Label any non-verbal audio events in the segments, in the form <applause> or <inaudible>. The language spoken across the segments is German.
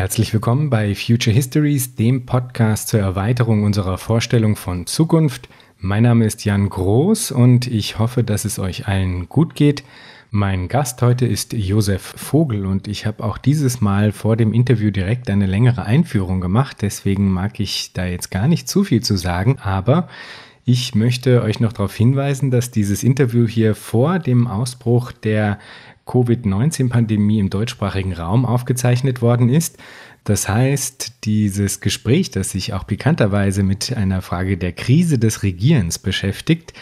Herzlich willkommen bei Future Histories, dem Podcast zur Erweiterung unserer Vorstellung von Zukunft. Mein Name ist Jan Groß und ich hoffe, dass es euch allen gut geht. Mein Gast heute ist Josef Vogel und ich habe auch dieses Mal vor dem Interview direkt eine längere Einführung gemacht. Deswegen mag ich da jetzt gar nicht zu viel zu sagen, aber ich möchte euch noch darauf hinweisen, dass dieses Interview hier vor dem Ausbruch der Covid-19-Pandemie im deutschsprachigen Raum aufgezeichnet worden ist. Das heißt, dieses Gespräch, das sich auch pikanterweise mit einer Frage der Krise des Regierens beschäftigt,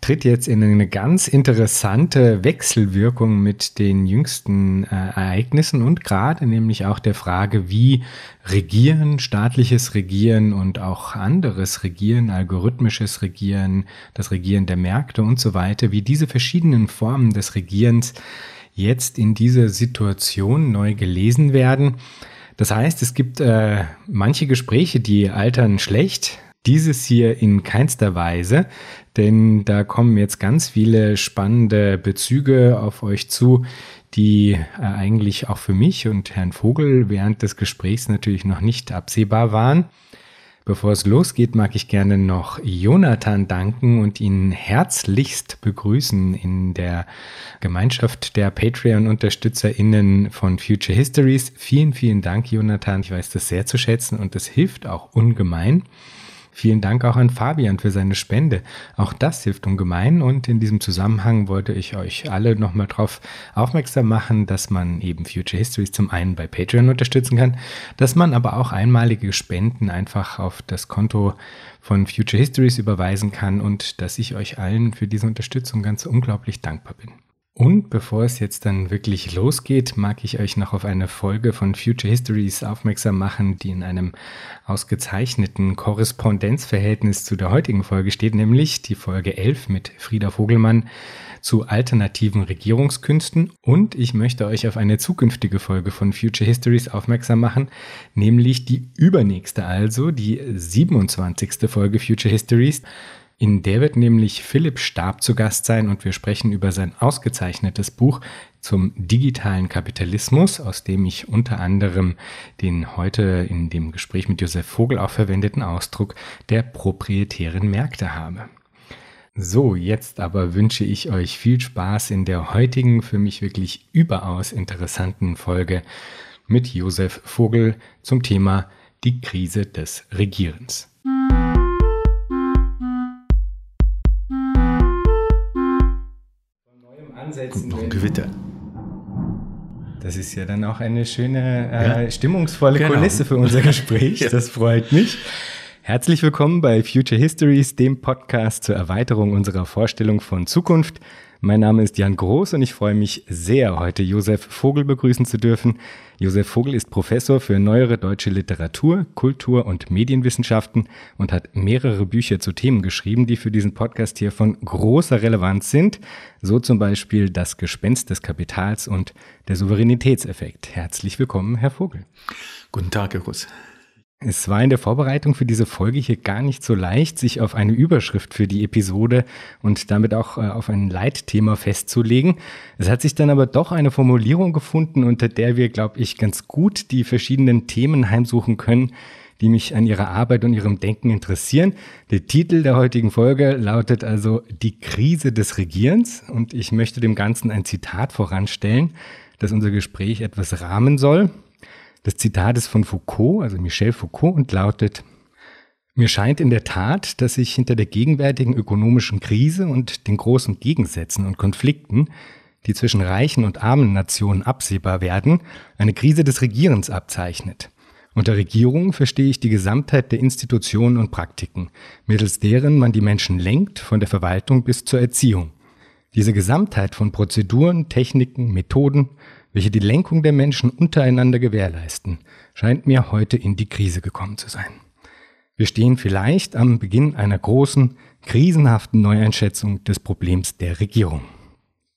tritt jetzt in eine ganz interessante Wechselwirkung mit den jüngsten äh, Ereignissen und gerade nämlich auch der Frage, wie Regieren, staatliches Regieren und auch anderes Regieren, algorithmisches Regieren, das Regieren der Märkte und so weiter, wie diese verschiedenen Formen des Regierens jetzt in dieser Situation neu gelesen werden. Das heißt, es gibt äh, manche Gespräche, die altern schlecht. Dieses hier in keinster Weise, denn da kommen jetzt ganz viele spannende Bezüge auf euch zu, die äh, eigentlich auch für mich und Herrn Vogel während des Gesprächs natürlich noch nicht absehbar waren. Bevor es losgeht, mag ich gerne noch Jonathan danken und ihn herzlichst begrüßen in der Gemeinschaft der Patreon-UnterstützerInnen von Future Histories. Vielen, vielen Dank, Jonathan. Ich weiß das sehr zu schätzen und das hilft auch ungemein. Vielen Dank auch an Fabian für seine Spende. Auch das hilft ungemein und in diesem Zusammenhang wollte ich euch alle nochmal darauf aufmerksam machen, dass man eben Future Histories zum einen bei Patreon unterstützen kann, dass man aber auch einmalige Spenden einfach auf das Konto von Future Histories überweisen kann und dass ich euch allen für diese Unterstützung ganz unglaublich dankbar bin. Und bevor es jetzt dann wirklich losgeht, mag ich euch noch auf eine Folge von Future Histories aufmerksam machen, die in einem ausgezeichneten Korrespondenzverhältnis zu der heutigen Folge steht, nämlich die Folge 11 mit Frieda Vogelmann zu alternativen Regierungskünsten. Und ich möchte euch auf eine zukünftige Folge von Future Histories aufmerksam machen, nämlich die übernächste also, die 27. Folge Future Histories. In der wird nämlich Philipp Stab zu Gast sein und wir sprechen über sein ausgezeichnetes Buch zum digitalen Kapitalismus, aus dem ich unter anderem den heute in dem Gespräch mit Josef Vogel auch verwendeten Ausdruck der proprietären Märkte habe. So, jetzt aber wünsche ich euch viel Spaß in der heutigen, für mich wirklich überaus interessanten Folge mit Josef Vogel zum Thema die Krise des Regierens. Ansetzen. Noch ein Gewitter. Das ist ja dann auch eine schöne, äh, ja. stimmungsvolle genau. Kulisse für unser Gespräch. <laughs> ja. Das freut mich. Herzlich willkommen bei Future Histories, dem Podcast zur Erweiterung unserer Vorstellung von Zukunft. Mein Name ist Jan Groß und ich freue mich sehr, heute Josef Vogel begrüßen zu dürfen. Josef Vogel ist Professor für neuere deutsche Literatur, Kultur und Medienwissenschaften und hat mehrere Bücher zu Themen geschrieben, die für diesen Podcast hier von großer Relevanz sind. So zum Beispiel Das Gespenst des Kapitals und der Souveränitätseffekt. Herzlich willkommen, Herr Vogel. Guten Tag, Herr Groß. Es war in der Vorbereitung für diese Folge hier gar nicht so leicht, sich auf eine Überschrift für die Episode und damit auch äh, auf ein Leitthema festzulegen. Es hat sich dann aber doch eine Formulierung gefunden, unter der wir, glaube ich, ganz gut die verschiedenen Themen heimsuchen können, die mich an ihrer Arbeit und ihrem Denken interessieren. Der Titel der heutigen Folge lautet also Die Krise des Regierens und ich möchte dem Ganzen ein Zitat voranstellen, das unser Gespräch etwas rahmen soll. Das Zitat ist von Foucault, also Michel Foucault, und lautet, mir scheint in der Tat, dass sich hinter der gegenwärtigen ökonomischen Krise und den großen Gegensätzen und Konflikten, die zwischen reichen und armen Nationen absehbar werden, eine Krise des Regierens abzeichnet. Unter Regierung verstehe ich die Gesamtheit der Institutionen und Praktiken, mittels deren man die Menschen lenkt, von der Verwaltung bis zur Erziehung. Diese Gesamtheit von Prozeduren, Techniken, Methoden, welche die Lenkung der Menschen untereinander gewährleisten, scheint mir heute in die Krise gekommen zu sein. Wir stehen vielleicht am Beginn einer großen, krisenhaften Neueinschätzung des Problems der Regierung.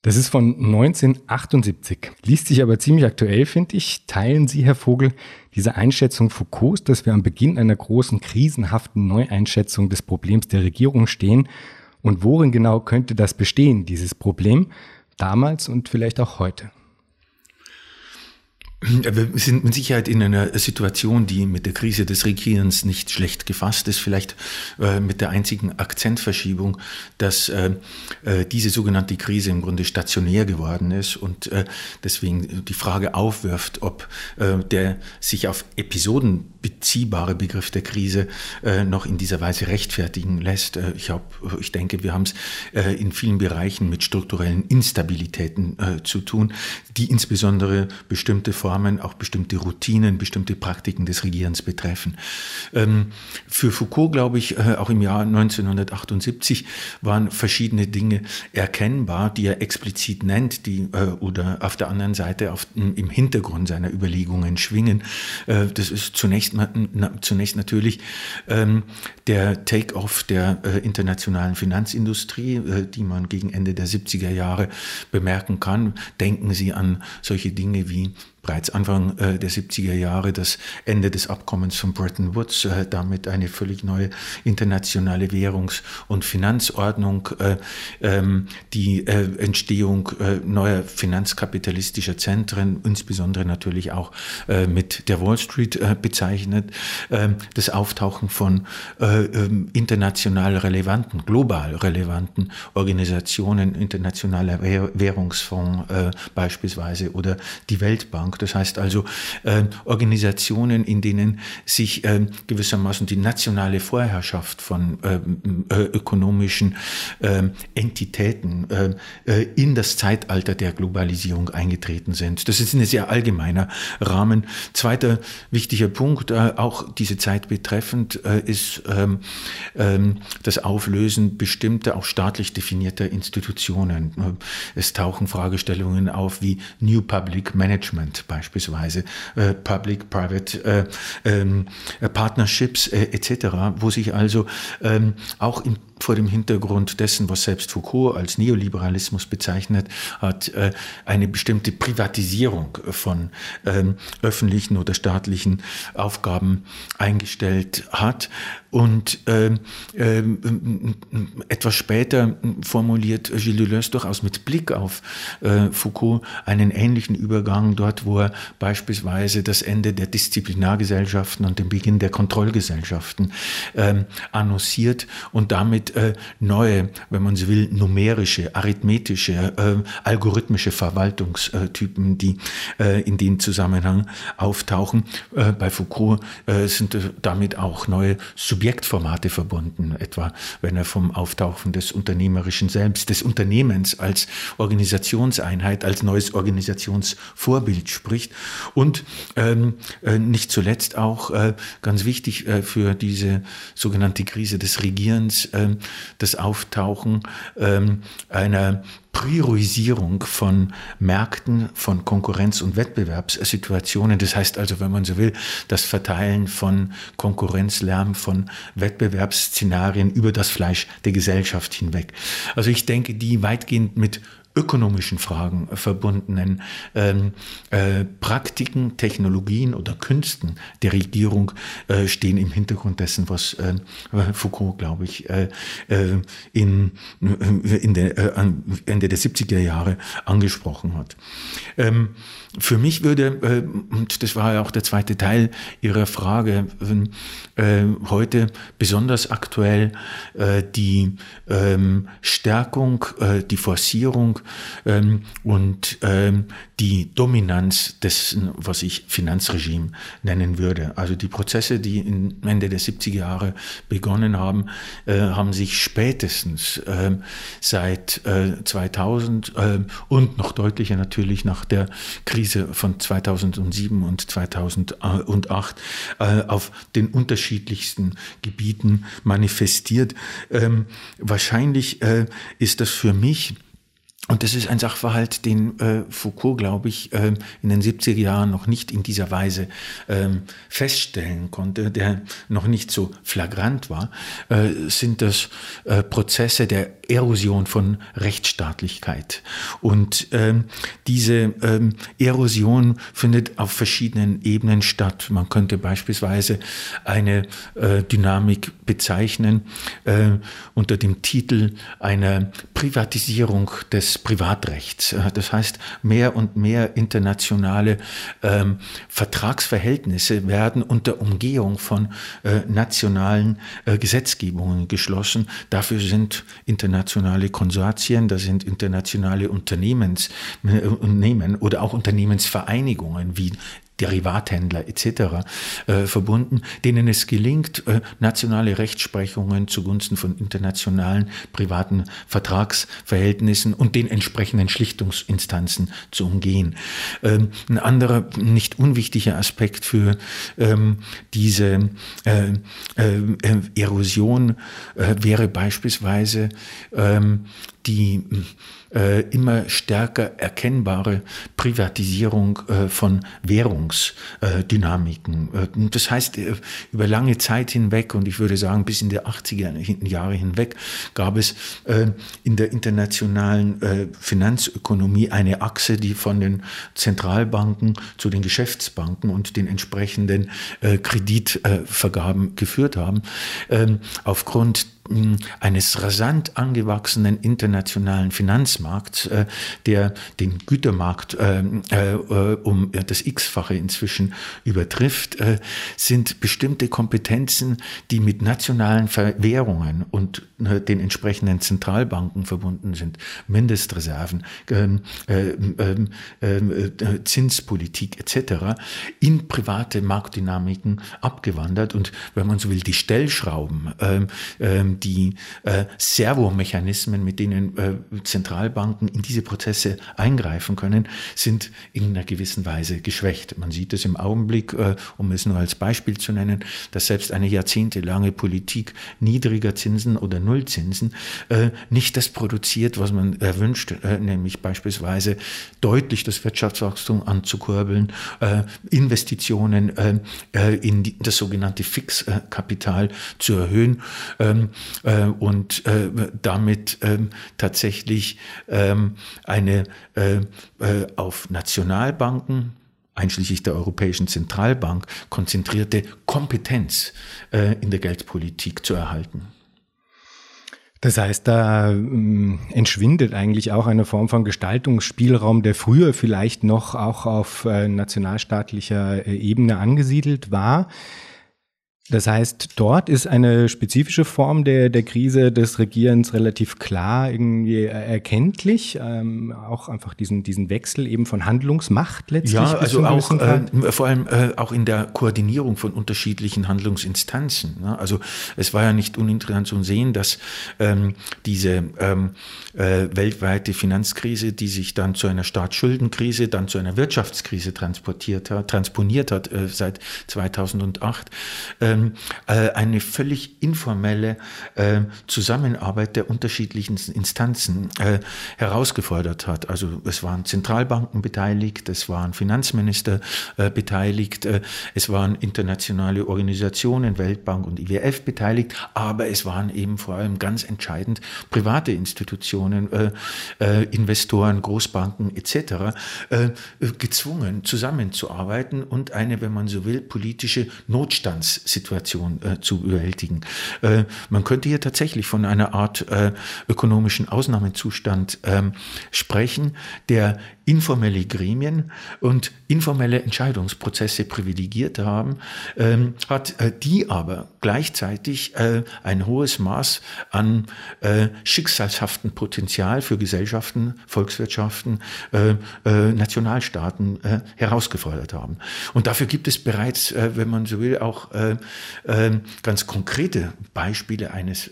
Das ist von 1978, liest sich aber ziemlich aktuell, finde ich. Teilen Sie, Herr Vogel, diese Einschätzung Foucaults, dass wir am Beginn einer großen, krisenhaften Neueinschätzung des Problems der Regierung stehen? Und worin genau könnte das bestehen, dieses Problem, damals und vielleicht auch heute? Wir sind mit Sicherheit in einer Situation, die mit der Krise des Regierens nicht schlecht gefasst ist, vielleicht äh, mit der einzigen Akzentverschiebung, dass äh, äh, diese sogenannte Krise im Grunde stationär geworden ist und äh, deswegen die Frage aufwirft, ob äh, der sich auf Episoden beziehbare Begriff der Krise äh, noch in dieser Weise rechtfertigen lässt. ich, hab, ich denke, wir haben es in vielen Bereichen mit strukturellen Instabilitäten zu tun, die insbesondere bestimmte Formen auch bestimmte Routinen, bestimmte Praktiken des Regierens betreffen. Ähm, für Foucault, glaube ich, äh, auch im Jahr 1978 waren verschiedene Dinge erkennbar, die er explizit nennt, die äh, oder auf der anderen Seite auf, im Hintergrund seiner Überlegungen schwingen. Äh, das ist zunächst, zunächst natürlich ähm, der Take-off der internationalen Finanzindustrie, die man gegen Ende der 70er Jahre bemerken kann. Denken Sie an solche Dinge wie bereits Anfang äh, der 70er Jahre das Ende des Abkommens von Bretton Woods, äh, damit eine völlig neue internationale Währungs- und Finanzordnung, äh, ähm, die Entstehung neuer finanzkapitalistischer Zentren, insbesondere natürlich auch mit der Wall Street bezeichnet, ähm, das Auftauchen von ähm, international relevanten, global relevanten Organisationen, internationaler Währungsfonds beispielsweise oder die Weltbank Bank. Das heißt also äh, Organisationen, in denen sich äh, gewissermaßen die nationale Vorherrschaft von ähm, äh, ökonomischen ähm, Entitäten äh, äh, in das Zeitalter der Globalisierung eingetreten sind. Das ist ein sehr allgemeiner Rahmen. Zweiter wichtiger Punkt, äh, auch diese Zeit betreffend, ist ähm, das Auflösen bestimmter, auch staatlich definierter Institutionen. Es tauchen Fragestellungen auf wie New Public Management beispielsweise äh, Public-Private äh, ähm, Partnerships äh, etc., wo sich also ähm, auch im vor dem Hintergrund dessen, was selbst Foucault als Neoliberalismus bezeichnet hat, äh, eine bestimmte Privatisierung von ähm, öffentlichen oder staatlichen Aufgaben eingestellt hat. Und ähm, ähm, etwas später formuliert Gilles Deleuze durchaus mit Blick auf äh, Foucault einen ähnlichen Übergang dort, wo er beispielsweise das Ende der Disziplinargesellschaften und den Beginn der Kontrollgesellschaften annonciert und damit äh, neue, wenn man so will, numerische, arithmetische, äh, algorithmische Verwaltungstypen, die äh, in dem Zusammenhang auftauchen. Äh, bei Foucault äh, sind damit auch neue Subjektformate verbunden, etwa wenn er vom Auftauchen des unternehmerischen Selbst, des Unternehmens als Organisationseinheit, als neues Organisationsvorbild spricht und ähm, äh, nicht zuletzt auch ganz wichtig für diese sogenannte Krise des Regierens, ähm, das Auftauchen ähm, einer Priorisierung von Märkten, von Konkurrenz- und Wettbewerbssituationen. Das heißt also, wenn man so will, das Verteilen von Konkurrenzlärm, von Wettbewerbsszenarien über das Fleisch der Gesellschaft hinweg. Also ich denke, die weitgehend mit ökonomischen Fragen verbundenen ähm, äh, Praktiken, Technologien oder Künsten der Regierung äh, stehen im Hintergrund dessen, was äh, Foucault, glaube ich, äh, äh, in, in der, äh, Ende der 70er Jahre angesprochen hat. Ähm, für mich würde, äh, und das war ja auch der zweite Teil Ihrer Frage, äh, heute besonders aktuell äh, die ähm, Stärkung, die Forcierung ähm, und ähm, die Dominanz dessen, was ich Finanzregime nennen würde. Also die Prozesse, die Ende der 70er Jahre begonnen haben, haben sich spätestens seit 2000 und noch deutlicher natürlich nach der Krise Krise von 2007 und 2008 äh, auf den unterschiedlichsten Gebieten manifestiert. Ähm, wahrscheinlich äh, ist das für mich und das ist ein Sachverhalt, den äh, Foucault, glaube ich, äh, in den 70er Jahren noch nicht in dieser Weise ähm, feststellen konnte, der noch nicht so flagrant war, äh, sind das äh, Prozesse der Erosion von Rechtsstaatlichkeit. Und ähm, diese ähm, Erosion findet auf verschiedenen Ebenen statt. Man könnte beispielsweise eine äh, Dynamik bezeichnen äh, unter dem Titel einer Privatisierung des Privatrechts. Äh, das heißt, mehr und mehr internationale ähm, Vertragsverhältnisse werden unter Umgehung von äh, nationalen äh, Gesetzgebungen geschlossen. Dafür sind internationale Konsortien, da sind internationale Unternehmens, Unternehmen oder auch Unternehmensvereinigungen wie Derivathändler etc. Äh, verbunden, denen es gelingt, äh, nationale Rechtsprechungen zugunsten von internationalen privaten Vertragsverhältnissen und den entsprechenden Schlichtungsinstanzen zu umgehen. Ähm, ein anderer nicht unwichtiger Aspekt für ähm, diese äh, äh, Erosion äh, wäre beispielsweise ähm, die äh, immer stärker erkennbare Privatisierung äh, von Währungsdynamiken. Äh, das heißt, äh, über lange Zeit hinweg, und ich würde sagen bis in die 80er Jahre hinweg, gab es äh, in der internationalen Finanzökonomie eine Achse, die von den Zentralbanken zu den Geschäftsbanken und den entsprechenden Kreditvergaben geführt haben. Ähm, aufgrund eines rasant angewachsenen internationalen Finanzmarkts, äh, der den Gütermarkt äh, äh, um das x-fache inzwischen übertrifft, sind bestimmte Kompetenzen, die mit nationalen Währungen und den entsprechenden Zentralbanken verbunden sind, Mindestreserven, ähm, ähm, ähm, Zinspolitik etc., in private Marktdynamiken abgewandert und, wenn man so will, die Stellschrauben, die äh, Servomechanismen, mit denen äh, Zentralbanken in diese Prozesse eingreifen können, sind in einer gewissen Weise geschwächt. Man sieht es im Augenblick, äh, um es nur als Beispiel zu nennen, dass selbst eine jahrzehntelange Politik niedriger Zinsen oder Nullzinsen äh, nicht das produziert, was man erwünscht, äh, nämlich beispielsweise deutlich das Wirtschaftswachstum anzukurbeln, äh, Investitionen in die, das sogenannte Fixkapital zu erhöhen. Ähm, äh, und äh, damit ähm, tatsächlich ähm, eine äh, äh, auf Nationalbanken einschließlich der Europäischen Zentralbank konzentrierte Kompetenz äh, in der Geldpolitik zu erhalten. Das heißt, da ähm, entschwindet eigentlich auch eine Form von Gestaltungsspielraum, der früher vielleicht noch auch auf äh, nationalstaatlicher Ebene angesiedelt war. Das heißt, dort ist eine spezifische Form der, der Krise des Regierens relativ klar irgendwie erkenntlich. Ähm, auch einfach diesen, diesen Wechsel eben von Handlungsmacht letztlich. Ja, also auch äh, vor allem äh, auch in der Koordinierung von unterschiedlichen Handlungsinstanzen. Ne? Also es war ja nicht uninteressant zu sehen, dass ähm, diese ähm, äh, weltweite Finanzkrise, die sich dann zu einer Staatsschuldenkrise, dann zu einer Wirtschaftskrise transportiert hat, transponiert hat äh, seit 2008, ähm, äh, eine völlig informelle äh, Zusammenarbeit der unterschiedlichen Instanzen äh, herausgefordert hat. Also es waren Zentralbanken beteiligt, es waren Finanzminister äh, beteiligt, äh, es waren internationale Organisationen, Weltbank und IWF beteiligt, aber es waren eben vor allem ganz entscheidend private Institutionen, äh, Investoren, Großbanken etc. gezwungen zusammenzuarbeiten und eine, wenn man so will, politische Notstandssituation Situation äh, zu bewältigen. Äh, man könnte hier tatsächlich von einer Art äh, ökonomischen Ausnahmezustand ähm, sprechen, der informelle Gremien und informelle Entscheidungsprozesse privilegiert haben, ähm, hat äh, die aber gleichzeitig äh, ein hohes Maß an äh, schicksalshaften Potenzial für Gesellschaften, Volkswirtschaften, äh, äh, Nationalstaaten äh, herausgefordert haben. Und dafür gibt es bereits, wenn man so will, auch ganz konkrete Beispiele. Eines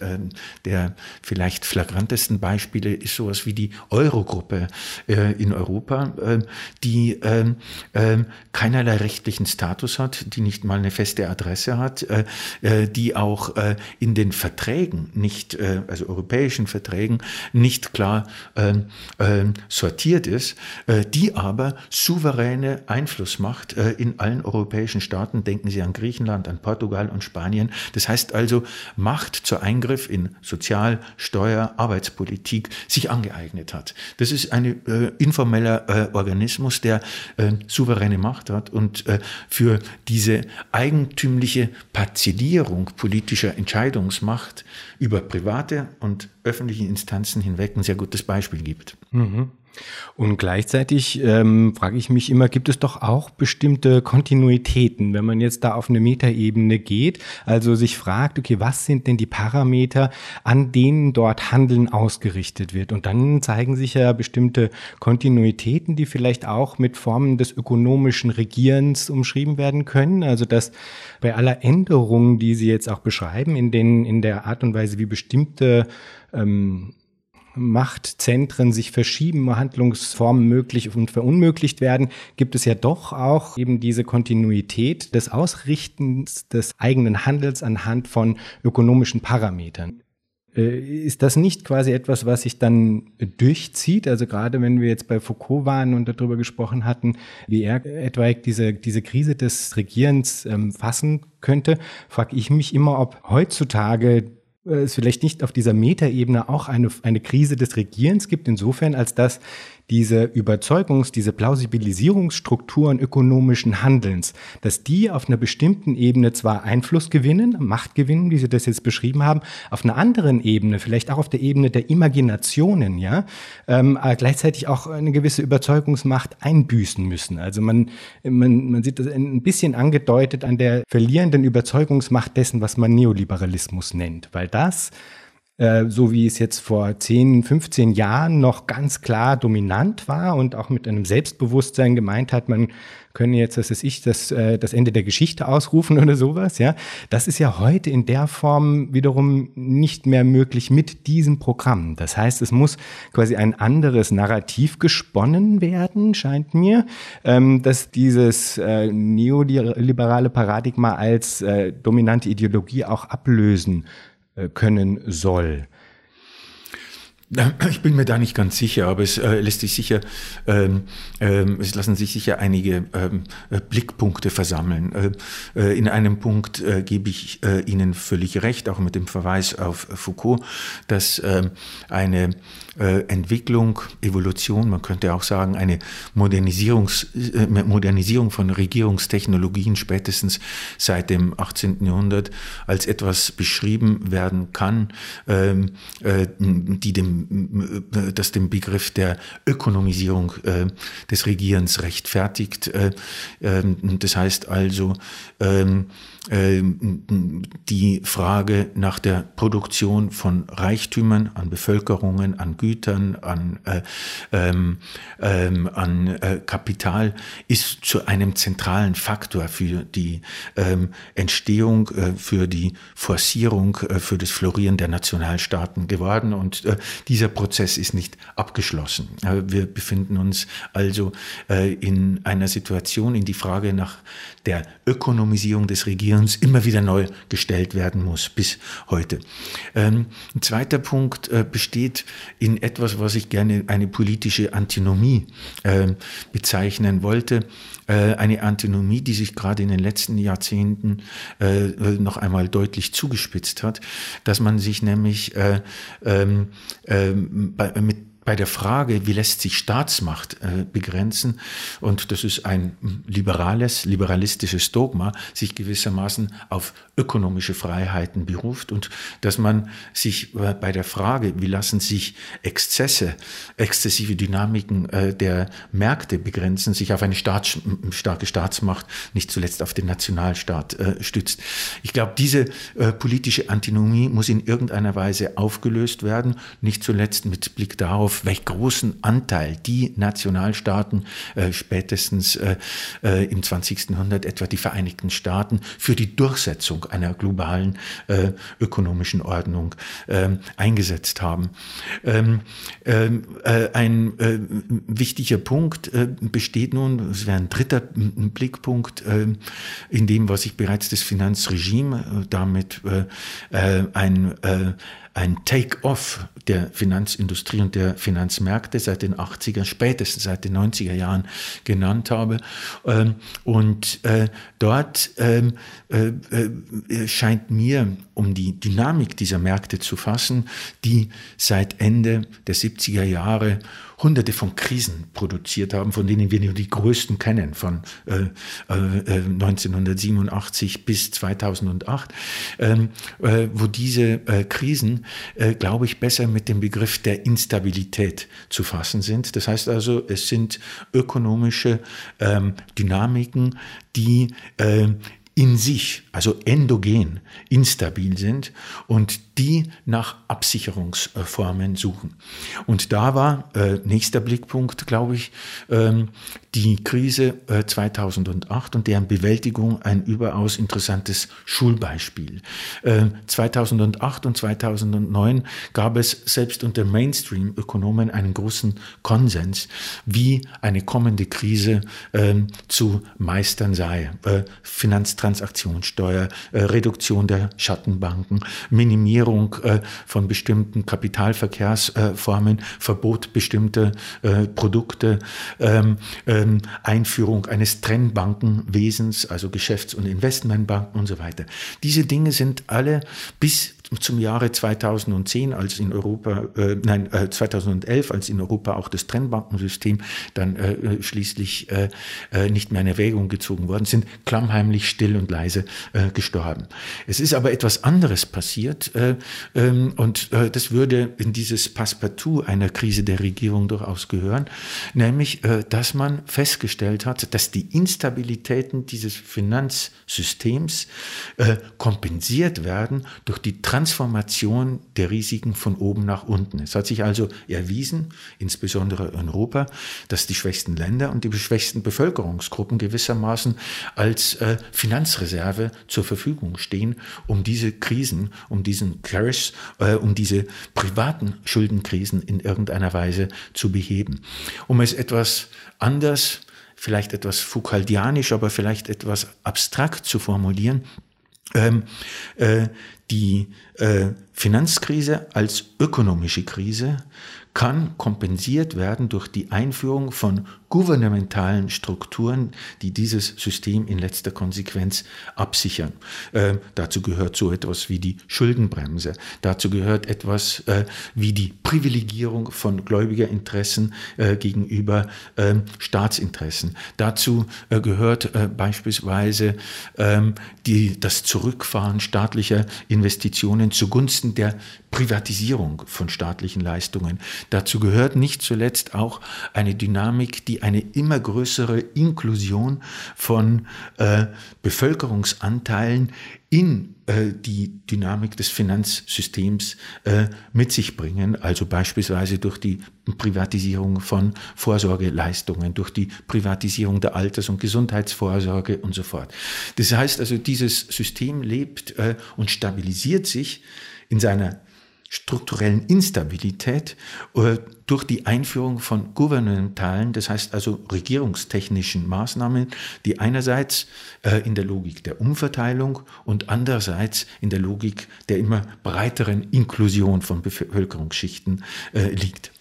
der vielleicht flagrantesten Beispiele ist sowas wie die Eurogruppe in Europa Europa, äh, die äh, äh, keinerlei rechtlichen Status hat, die nicht mal eine feste Adresse hat, äh, äh, die auch äh, in den Verträgen nicht, also europäischen Verträgen, nicht klar sortiert ist, die aber souveräne Einflussmacht äh, in allen europäischen Staaten, denken Sie an Griechenland, an Portugal und Spanien. Das heißt also, Macht zur Eingriff in Sozial-, Steuer-, Arbeitspolitik sich angeeignet hat. Das ist ein äh, informeller äh, Organismus, der äh, souveräne Macht hat und äh, für diese eigentümliche Parzellierung politischer Entscheidungsmacht über private und öffentliche Instanzen hinweg ein sehr gutes Beispiel gibt. Mhm. Und gleichzeitig ähm, frage ich mich immer, gibt es doch auch bestimmte Kontinuitäten, wenn man jetzt da auf eine Metaebene geht, also sich fragt, okay, was sind denn die Parameter, an denen dort Handeln ausgerichtet wird? Und dann zeigen sich ja bestimmte Kontinuitäten, die vielleicht auch mit Formen des ökonomischen Regierens umschrieben werden können. Also dass bei aller Änderung, die Sie jetzt auch beschreiben, in, den, in der Art und Weise, wie bestimmte ähm, Machtzentren sich verschieben, Handlungsformen möglich und verunmöglicht werden, gibt es ja doch auch eben diese Kontinuität des Ausrichtens des eigenen Handels anhand von ökonomischen Parametern. Äh, ist das nicht quasi etwas, was sich dann durchzieht? Also gerade wenn wir jetzt bei Foucault waren und darüber gesprochen hatten, wie er etwaig diese, diese Krise des Regierens ähm, fassen könnte, frage ich mich immer, ob heutzutage es vielleicht nicht auf dieser Metaebene auch eine, eine Krise des Regierens gibt, insofern als dass diese Überzeugungs-, diese Plausibilisierungsstrukturen ökonomischen Handelns, dass die auf einer bestimmten Ebene zwar Einfluss gewinnen, Macht gewinnen, wie Sie das jetzt beschrieben haben, auf einer anderen Ebene, vielleicht auch auf der Ebene der Imaginationen, ja, ähm, gleichzeitig auch eine gewisse Überzeugungsmacht einbüßen müssen. Also man, man, man sieht das ein bisschen angedeutet an der verlierenden Überzeugungsmacht dessen, was man Neoliberalismus nennt, weil das äh, so wie es jetzt vor 10, 15 Jahren noch ganz klar dominant war und auch mit einem Selbstbewusstsein gemeint hat, man könne jetzt, das ist ich, das, äh, das Ende der Geschichte ausrufen <laughs> oder sowas, ja. Das ist ja heute in der Form wiederum nicht mehr möglich mit diesem Programm. Das heißt, es muss quasi ein anderes Narrativ gesponnen werden, scheint mir, ähm, dass dieses äh, neoliberale Paradigma als äh, dominante Ideologie auch ablösen können soll. <clears throat> Ich bin mir da nicht ganz sicher, aber es äh, lässt sich sicher, ähm, ähm, es lassen sich sicher einige ähm, äh, Blickpunkte versammeln. Äh, äh in einem Punkt äh, gebe ich äh, Ihnen völlig recht, auch mit dem Verweis auf Foucault, dass ähm, eine Entwicklung, Evolution, man könnte auch sagen, eine Modernisierungs, Modernisierung von Regierungstechnologien spätestens seit dem 18. Jahrhundert als etwas beschrieben werden kann, ähm, die dem das den Begriff der Ökonomisierung äh, des Regierens rechtfertigt. Äh, äh, das heißt also, ähm, ähm, die Frage nach der Produktion von Reichtümern, an Bevölkerungen, an Gütern, an, äh, ähm, ähm, an äh, Kapital ist zu einem zentralen Faktor für die ähm, Entstehung, äh, für die Forcierung, äh, für das Florieren der Nationalstaaten geworden. Und äh, dieser Prozess ist nicht abgeschlossen. wir befinden uns also äh, in einer Situation, in die Frage nach der Ökonomisierung des Regierens immer wieder neu gestellt werden muss bis heute. Ähm, ein zweiter Punkt äh, besteht in etwas, was ich gerne eine politische Antinomie äh, bezeichnen wollte. Äh, eine Antinomie, die sich gerade in den letzten Jahrzehnten äh, noch einmal deutlich zugespitzt hat, dass man sich nämlich äh, ähm, ähm, mit bei der Frage, wie lässt sich Staatsmacht äh, begrenzen, und das ist ein liberales, liberalistisches Dogma, sich gewissermaßen auf ökonomische Freiheiten beruft und dass man sich äh, bei der Frage, wie lassen sich Exzesse, exzessive Dynamiken äh, der Märkte begrenzen, sich auf eine Staats, starke Staatsmacht, nicht zuletzt auf den Nationalstaat äh, stützt. Ich glaube, diese äh, politische Antinomie muss in irgendeiner Weise aufgelöst werden, nicht zuletzt mit Blick darauf, welch großen Anteil die Nationalstaaten äh, spätestens äh, äh, im 20. Jahrhundert, etwa die Vereinigten Staaten, für die Durchsetzung einer globalen äh, ökonomischen Ordnung äh, eingesetzt haben. Ähm, ähm, äh, ein äh, wichtiger Punkt besteht nun, es wäre ein dritter Blickpunkt in dem, was ich bereits das Finanzregime, damit ein ein Take-off der Finanzindustrie und der Finanzmärkte seit den 80er, spätestens seit den 90er Jahren genannt habe. Ähm, und äh, dort ähm, äh, äh, scheint mir, um die Dynamik dieser Märkte zu fassen, die seit Ende der 70er Jahre hunderte von Krisen produziert haben, von denen wir nur die größten kennen, von äh, äh, 1987 äh, bis 2008, ähm, äh, wo diese äh, Krisen, äh, glaube ich, besser mit dem Begriff der Instabilität zu fassen sind. Das heißt also, es sind ökonomische ähm, Dynamiken, die in sich, also endogen, instabil sind und die nach Absicherungsformen suchen. Und da war äh, nächster Blickpunkt, glaube ich, ähm, die Krise äh, 2008 und deren Bewältigung ein überaus interessantes Schulbeispiel. Äh, 2008 und 2009 gab es selbst unter Mainstream-Ökonomen einen großen Konsens, wie eine kommende Krise ähm, zu meistern sei. Äh, Finanztransaktionssteuer, äh, Reduktion der Schattenbanken, Minimierung Regulierung äh, von bestimmten Kapitalverkehrsformen, Verbot bestimmter äh, Produkte, ähm, ähm, Einführung eines Trennbankenwesens, also Geschäfts- und Investmentbanken und so weiter. Diese Dinge sind alle bis zum Jahre 2010, als in Europa, äh, nein, äh, 2011, als in Europa auch das Trennbankensystem dann äh, schließlich äh, äh, nicht mehr in Erwägung gezogen worden sind, klammheimlich still und leise äh, gestorben. Es ist aber etwas anderes passiert äh, ähm, und äh, das würde in dieses Passepartout einer Krise der Regierung durchaus gehören, nämlich, äh, dass man festgestellt hat, dass die Instabilitäten dieses Finanzsystems äh, kompensiert werden durch die Trans Transformation der Risiken von oben nach unten. Es hat sich also erwiesen, insbesondere in Europa, dass die schwächsten Länder und die schwächsten Bevölkerungsgruppen gewissermaßen als äh, Finanzreserve zur Verfügung stehen, um diese Krisen, um diesen Crash, äh, um diese privaten Schuldenkrisen in irgendeiner Weise zu beheben. Um es etwas anders vielleicht etwas Foucauldianisch, aber vielleicht etwas abstrakt zu formulieren, ähm, äh, die äh, Finanzkrise als ökonomische Krise kann kompensiert werden durch die Einführung von gouvernementalen Strukturen, die dieses System in letzter Konsequenz absichern. Äh, dazu gehört so etwas wie die Schuldenbremse. Dazu gehört etwas äh, wie die Privilegierung von Gläubigerinteressen äh, gegenüber ähm, Staatsinteressen. Dazu äh, gehört äh, beispielsweise ähm, die, das Zurückfahren staatlicher Investitionen zugunsten der Privatisierung von staatlichen Leistungen. Dazu gehört nicht zuletzt auch eine Dynamik, die eine immer größere Inklusion von äh, Bevölkerungsanteilen in äh, die Dynamik des Finanzsystems äh, mit sich bringen, also beispielsweise durch die Privatisierung von Vorsorgeleistungen, durch die Privatisierung der Alters- und Gesundheitsvorsorge und so fort. Das heißt also, dieses System lebt äh, und stabilisiert sich in seiner strukturellen Instabilität äh, durch die Einführung von gouvernementalen, das heißt also regierungstechnischen Maßnahmen, die einerseits äh, in der Logik der Umverteilung und andererseits in der Logik der immer breiteren Inklusion von Bevölkerungsschichten äh, liegt.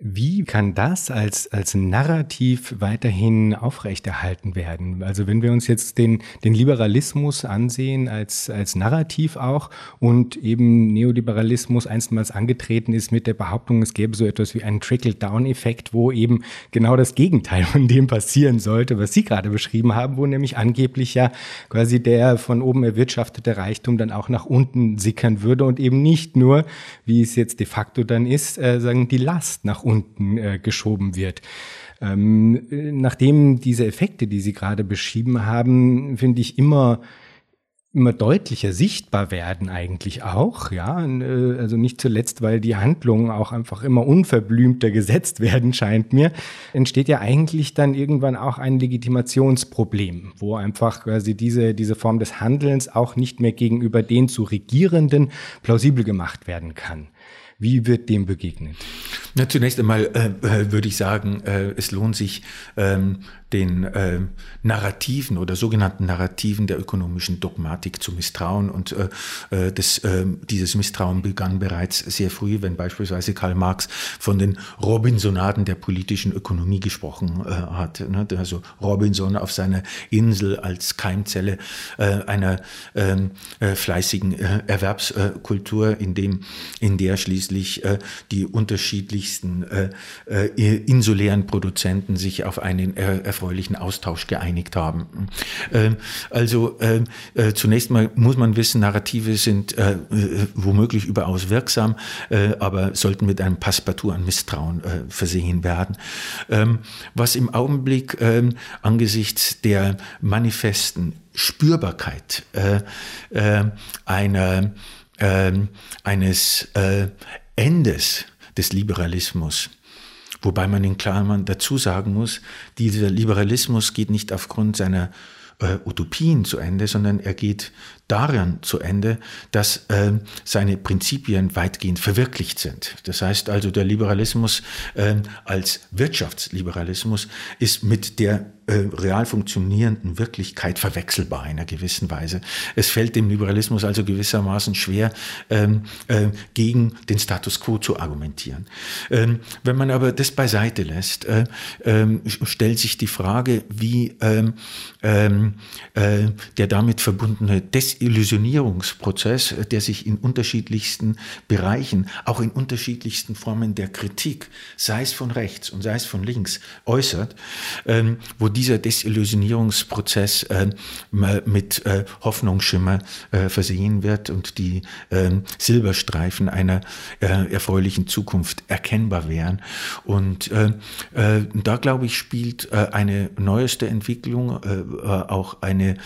Wie kann das als, als Narrativ weiterhin aufrechterhalten werden? Also wenn wir uns jetzt den, den Liberalismus ansehen als, als Narrativ auch und eben Neoliberalismus einstmals angetreten ist mit der Behauptung, es gäbe so etwas wie einen Trickle-Down-Effekt, wo eben genau das Gegenteil von dem passieren sollte, was Sie gerade beschrieben haben, wo nämlich angeblich ja quasi der von oben erwirtschaftete Reichtum dann auch nach unten sickern würde und eben nicht nur, wie es jetzt de facto dann ist, äh, sagen die Last nach unten äh, geschoben wird. Ähm, nachdem diese Effekte, die Sie gerade beschrieben haben, finde ich immer immer deutlicher sichtbar werden eigentlich auch, ja, äh, also nicht zuletzt, weil die Handlungen auch einfach immer unverblümter gesetzt werden, <laughs> scheint mir, entsteht ja eigentlich dann irgendwann auch ein Legitimationsproblem, wo einfach quasi diese, diese Form des Handelns auch nicht mehr gegenüber den zu Regierenden plausibel gemacht werden kann. Wie wird dem begegnet? Na, zunächst einmal äh, äh würde ich sagen, äh, es lohnt sich, ähm, den äh, Narrativen oder sogenannten Narrativen der ökonomischen Dogmatik zu misstrauen. Und äh, äh, das, äh, dieses Misstrauen begann bereits sehr früh, wenn beispielsweise Karl Marx von den Robinsonaden der politischen Ökonomie gesprochen äh, hat. Ne? Also Robinson auf seiner Insel als Keimzelle äh, einer ähm, äh, fleißigen Erwerbskultur, in, dem, in der schließlich die unterschiedlichsten insulären Produzenten sich auf einen äh, erfreulichen Austausch geeinigt haben. Ähm, also ähm, äh, zunächst mal muss man wissen, Narrative sind äh, äh, womöglich überaus wirksam, aber sollten mit einem Passepartout an Misstrauen versehen werden. Ähm, was im Augenblick angesichts der manifesten Spürbarkeit einer, eines Endes des Liberalismus Wobei man in Klammern dazu sagen muss, dieser Liberalismus geht nicht aufgrund seiner äh, Utopien zu Ende, sondern er geht daran zu Ende, dass äh, seine Prinzipien weitgehend verwirklicht sind. Das heißt also, der Liberalismus äh, als Wirtschaftsliberalismus ist mit der äh, real funktionierenden Wirklichkeit verwechselbar in einer gewissen Weise. Es fällt dem Liberalismus also gewissermaßen schwer, ähm, äh, gegen den Status quo zu argumentieren. Ähm, wenn man aber das beiseite lässt, äh, ähm, stellt sich die Frage, wie ähm, ähm, äh, der damit verbundene Desillusionierungsprozess, der sich in unterschiedlichsten Bereichen, auch in unterschiedlichsten Formen der Kritik, sei es von rechts und sei es von links, äußert, ähm, wo dieser Desillusionierungsprozess äh, mit äh, Hoffnungsschimmer äh, versehen wird und die äh, Silberstreifen einer äh, erfreulichen Zukunft erkennbar wären. Und äh, äh, da, glaube ich, spielt eine neueste Entwicklung, auch eine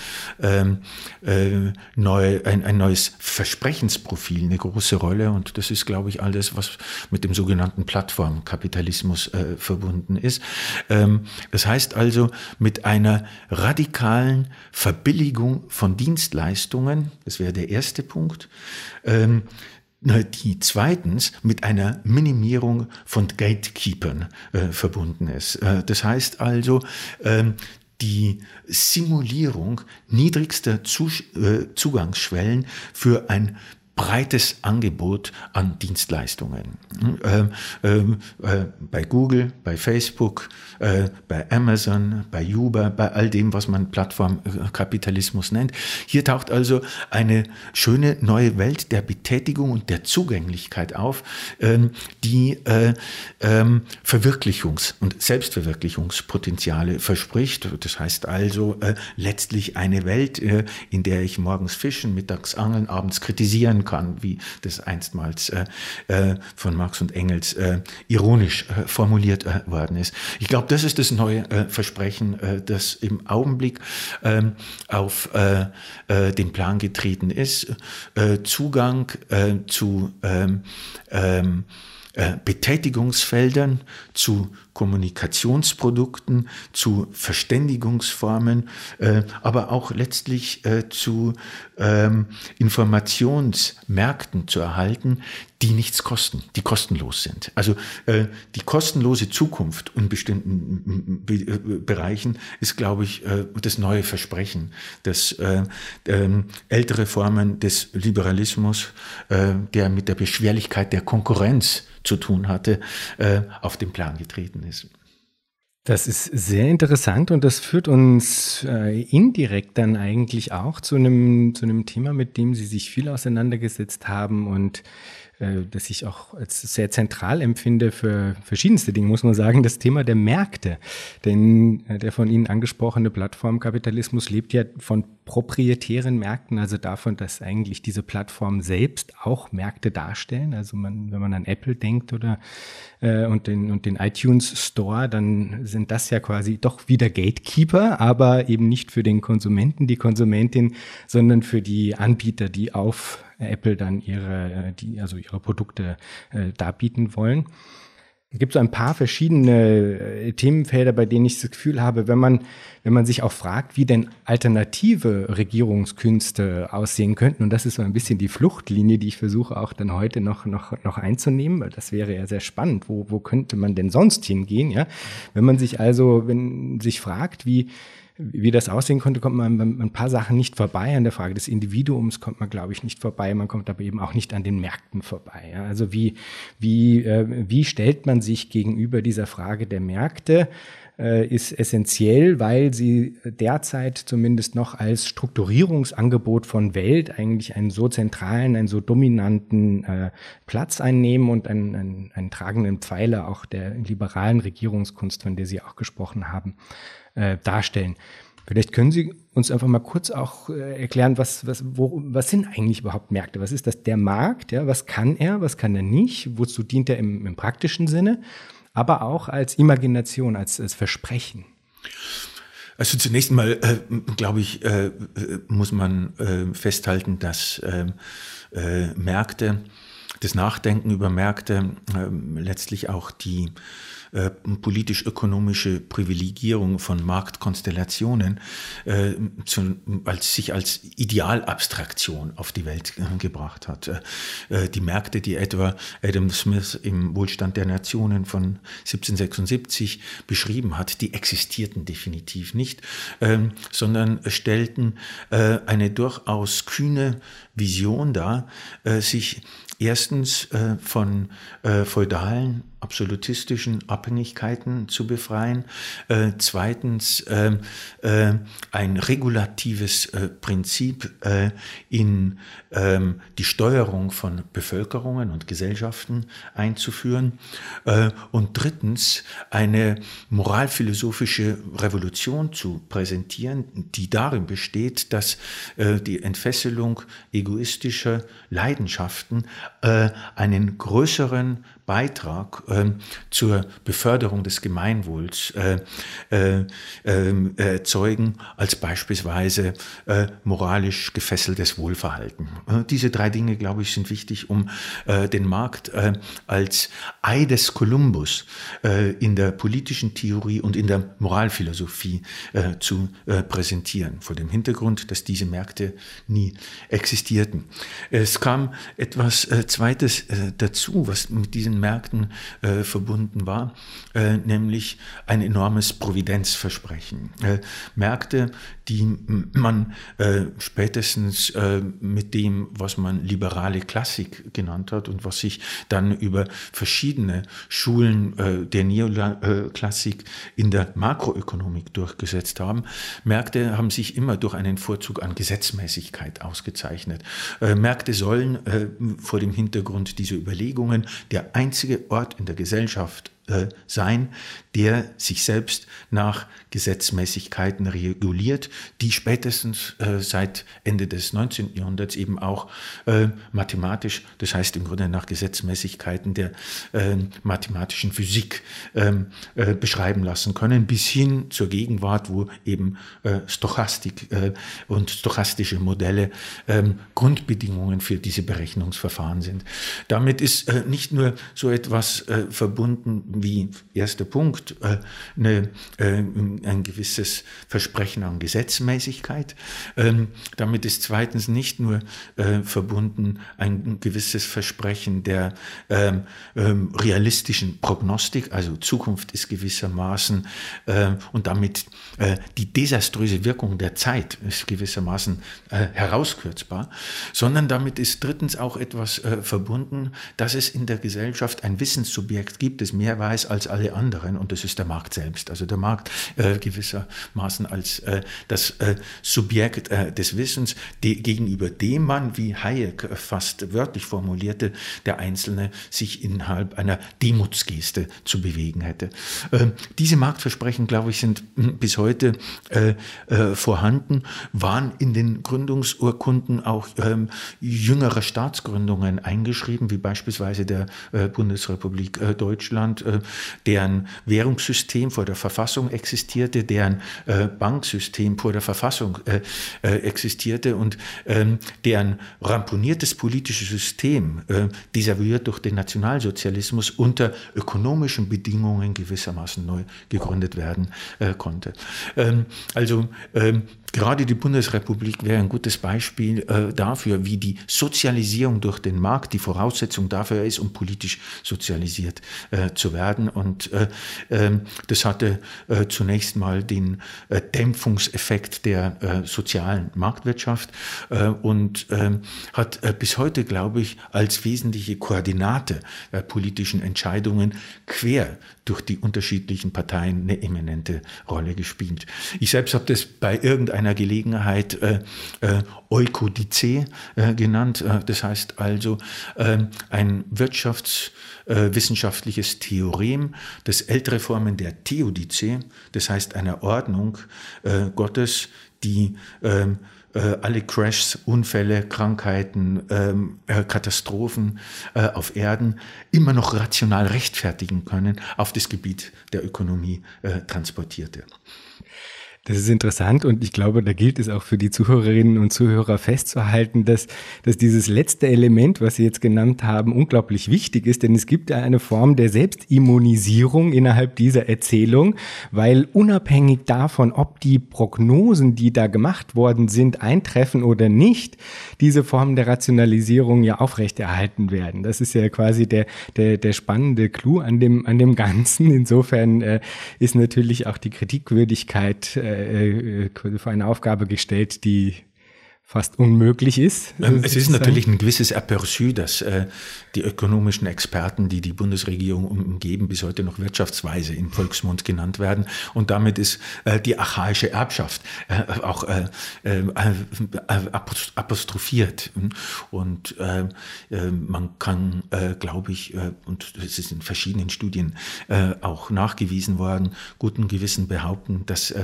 ähm, äh, neue, ein, ein neues Versprechensprofil eine große Rolle. Und das ist, glaube ich, alles, was mit dem sogenannten Plattformkapitalismus verbunden ist. Ähm, das heißt also, mit einer radikalen Verbilligung von Dienstleistungen, das wäre der erste Punkt, ähm, die zweitens mit einer Minimierung von Gatekeepern äh, verbunden ist. Äh, das heißt also, ähm, die Simulierung niedrigster äh, Zugangsschwellen für ein breites Angebot an Dienstleistungen. Ähm, ähm, äh, bei Google, bei Facebook, äh, bei Amazon, bei Uber, bei all dem, was man Plattformkapitalismus nennt. Hier taucht also eine schöne neue Welt der Betätigung und der Zugänglichkeit auf, ähm, die äh, ähm, Verwirklichungs- und Selbstverwirklichungspotenziale verspricht. Das heißt also äh, letztlich eine Welt, äh, in der ich morgens fischen, mittags angeln, abends kritisieren kann, wie das einstmals äh, äh, von Marx und Engels äh, ironisch äh, formuliert äh, worden ist. Ich glaube, das ist das neue äh, Versprechen, das im Augenblick ähm, auf den Plan getreten ist. Zugang zu ähm, ähm, äh, Betätigungsfeldern, zu Kommunikationsprodukten, zu Verständigungsformen, äh, aber auch letztlich äh, zu ähm, Informationsmärkten zu erhalten, die nichts kosten, die kostenlos sind. Also äh, die kostenlose Zukunft in bestimmten Be äh, Bereichen ist, glaube ich, äh, das neue Versprechen, dass äh, ähm, ältere Formen des Liberalismus, der mit der Beschwerlichkeit der Konkurrenz zu tun hatte, auf den Plan getreten ist. Das ist sehr interessant und das führt uns äh, indirekt dann eigentlich auch zu einem, zu einem Thema, mit dem Sie sich viel auseinandergesetzt haben und äh, das ich auch als sehr zentral empfinde für verschiedenste Dinge, muss man sagen, das Thema der Märkte. Denn äh, der von Ihnen angesprochene Plattformkapitalismus lebt ja von proprietären Märkten, also davon, dass eigentlich diese Plattformen selbst auch Märkte darstellen. Also man, wenn man an Apple denkt oder äh, und den und den iTunes Store, dann sind das ja quasi doch wieder Gatekeeper, aber eben nicht für den Konsumenten, die Konsumentin, sondern für die Anbieter, die auf Apple dann ihre, die, also ihre Produkte äh, darbieten wollen. Es gibt so ein paar verschiedene äh, Themenfelder, bei denen ich das Gefühl habe, wenn man, wenn man sich auch fragt, wie denn alternative Regierungskünste aussehen könnten, und das ist so ein bisschen die Fluchtlinie, die ich versuche auch dann heute noch, noch, noch einzunehmen, weil das wäre ja sehr spannend. Wo, wo könnte man denn sonst hingehen, ja? Wenn man sich also, wenn sich fragt, wie, wie das aussehen konnte, kommt man an ein paar Sachen nicht vorbei. An der Frage des Individuums kommt man, glaube ich, nicht vorbei. Man kommt aber eben auch nicht an den Märkten vorbei. Ja. Also wie, wie, äh, wie stellt man sich gegenüber dieser Frage der Märkte? Äh, ist essentiell, weil sie derzeit zumindest noch als Strukturierungsangebot von Welt eigentlich einen so zentralen, einen so dominanten äh, Platz einnehmen und einen, einen, einen tragenden Pfeiler auch der liberalen Regierungskunst, von der Sie auch gesprochen haben äh, darstellen. Vielleicht können Sie uns einfach mal kurz auch äh, erklären, was, was, wo, was sind eigentlich überhaupt Märkte? Was ist das der Markt? Ja, was kann er, was kann er nicht? Wozu dient er im, im praktischen Sinne? Aber auch als Imagination, als, als Versprechen. Also zunächst mal, äh, glaube ich, äh, muss man äh, festhalten, dass ähm, äh, Märkte, das Nachdenken über Märkte ähm, letztlich auch die äh, politisch-ökonomische Privilegierung von Marktkonstellationen äh, zu, als sich als Idealabstraktion auf die Welt äh, gebracht hat. Äh, äh, die Märkte, die etwa Adam Smith im Wohlstand der Nationen von 1776 beschrieben hat, die existierten definitiv nicht, ähm, sondern stellten äh, eine durchaus kühne Vision dar, sich erstens äh, von äh, feudalen, absolutistischen Abhängigkeiten zu befreien, äh, zweitens äh, äh, ein regulatives äh, Prinzip äh, in äh, die Steuerung von Bevölkerungen und Gesellschaften einzuführen. Äh, und drittens eine moralphilosophische Revolution zu präsentieren, die darin besteht, dass die Entfesselung egoistischer Leidenschaften einen größeren Beitrag äh, zur Beförderung des Gemeinwohls äh, äh, ähm, erzeugen als beispielsweise äh, moralisch gefesseltes Wohlverhalten. Äh, diese drei Dinge, glaube ich, sind wichtig, um äh, den Markt als Ei des Kolumbus in der politischen Theorie und in der Moralphilosophie zu präsentieren, vor dem Hintergrund, dass diese Märkte nie existierten. Es kam etwas Zweites dazu, was mit diesen Märkten äh, verbunden war, äh, nämlich ein enormes Providenzversprechen. Äh, Märkte, die man äh, spätestens äh, mit dem, was man liberale Klassik genannt hat und was sich dann über verschiedene Schulen äh, der Neoklassik in der Makroökonomik durchgesetzt haben. Märkte haben sich immer durch einen Vorzug an Gesetzmäßigkeit ausgezeichnet. Märkte sollen vor dem Hintergrund dieser Überlegungen der einzige Ort in der Gesellschaft äh, sein, der sich selbst nach Gesetzmäßigkeiten reguliert, die spätestens äh, seit Ende des 19. Jahrhunderts eben auch äh, mathematisch, das heißt im Grunde nach Gesetzmäßigkeiten der äh, mathematischen Physik äh, beschreiben lassen können, bis hin zur Gegenwart, wo eben Stochastik und stochastische Modelle Grundbedingungen für diese Berechnungsverfahren sind. Damit ist nicht nur so etwas verbunden wie erster Punkt äh, eine, äh, ein gewisses Versprechen an Gesetzmäßigkeit. Ähm, damit ist zweitens nicht nur äh, verbunden ein gewisses Versprechen der ähm, ähm, realistischen Prognostik, also Zukunft ist gewissermaßen und damit die desaströse Wirkung der Zeit ist gewissermaßen herauskürzbar, sondern damit ist drittens auch etwas verbunden, dass es in der Gesellschaft ein Wissenssubjekt gibt, das Mehrwert Preis als alle anderen und das ist der Markt selbst. Also der Markt äh, gewissermaßen als äh, das äh, Subjekt äh, des Wissens, die, gegenüber dem man, wie Hayek fast wörtlich formulierte, der Einzelne sich innerhalb einer Demutsgeste zu bewegen hätte. Ähm, diese Marktversprechen, glaube ich, sind hm, bis heute äh, äh, vorhanden, waren in den Gründungsurkunden auch ähm, jüngerer Staatsgründungen eingeschrieben, wie beispielsweise der äh, Bundesrepublik äh, Deutschland, äh, deren Währungssystem vor der Verfassung existierte, deren äh, Banksystem vor der Verfassung existierte und ähm, deren ramponiertes politisches System desavouiert durch den Nationalsozialismus unter ökonomischen Bedingungen gewissermaßen neu gegründet werden konnte. Ähm, also ähm, Gerade die Bundesrepublik wäre ein gutes Beispiel äh, dafür, wie die Sozialisierung durch den Markt die Voraussetzung dafür ist, um politisch sozialisiert äh, zu werden. Und äh, ähm, das hatte äh, zunächst mal den äh, Dämpfungseffekt der äh, sozialen Marktwirtschaft und ähm, hat bis heute, glaube ich, als wesentliche Koordinate politischen Entscheidungen quer durch die unterschiedlichen Parteien eine eminente Rolle gespielt. Ich selbst habe das bei irgendeiner Gelegenheit äh, äh, Eukodice äh, genannt. Äh, das heißt also äh, ein wirtschaftswissenschaftliches äh, Theorem, das ältere Formen der Theodice, das heißt einer Ordnung Gottes, die ähm, äh, alle Crashs, Unfälle, Krankheiten, ähm, äh, Katastrophen äh, auf Erden immer noch rational rechtfertigen können, auf das Gebiet der Ökonomie äh, transportierte. Das ist interessant und ich glaube, da gilt es auch für die Zuhörerinnen und Zuhörer festzuhalten, dass, dass dieses letzte Element, was Sie jetzt genannt haben, unglaublich wichtig ist, denn es gibt ja eine Form der Selbstimmunisierung innerhalb dieser Erzählung, weil unabhängig davon, ob die Prognosen, die da gemacht worden sind, eintreffen oder nicht, diese Formen der Rationalisierung ja aufrechterhalten werden. Das ist ja quasi der, der, der spannende Clou an dem, an dem Ganzen. Insofern äh, ist natürlich auch die Kritikwürdigkeit äh, äh, äh für eine Aufgabe gestellt, die fast unmöglich ist. Ähm, es ist natürlich ein gewisses Aperçu, dass äh, die ökonomischen Experten, die die Bundesregierung umgeben, bis heute noch Wirtschaftsweise im Volksmund genannt werden. Und damit ist äh, die archaische Erbschaft äh, auch äh, äh, apostrophiert. Und äh, man kann, glaube ich, und es ist in verschiedenen Studien auch nachgewiesen worden, guten Gewissen behaupten, dass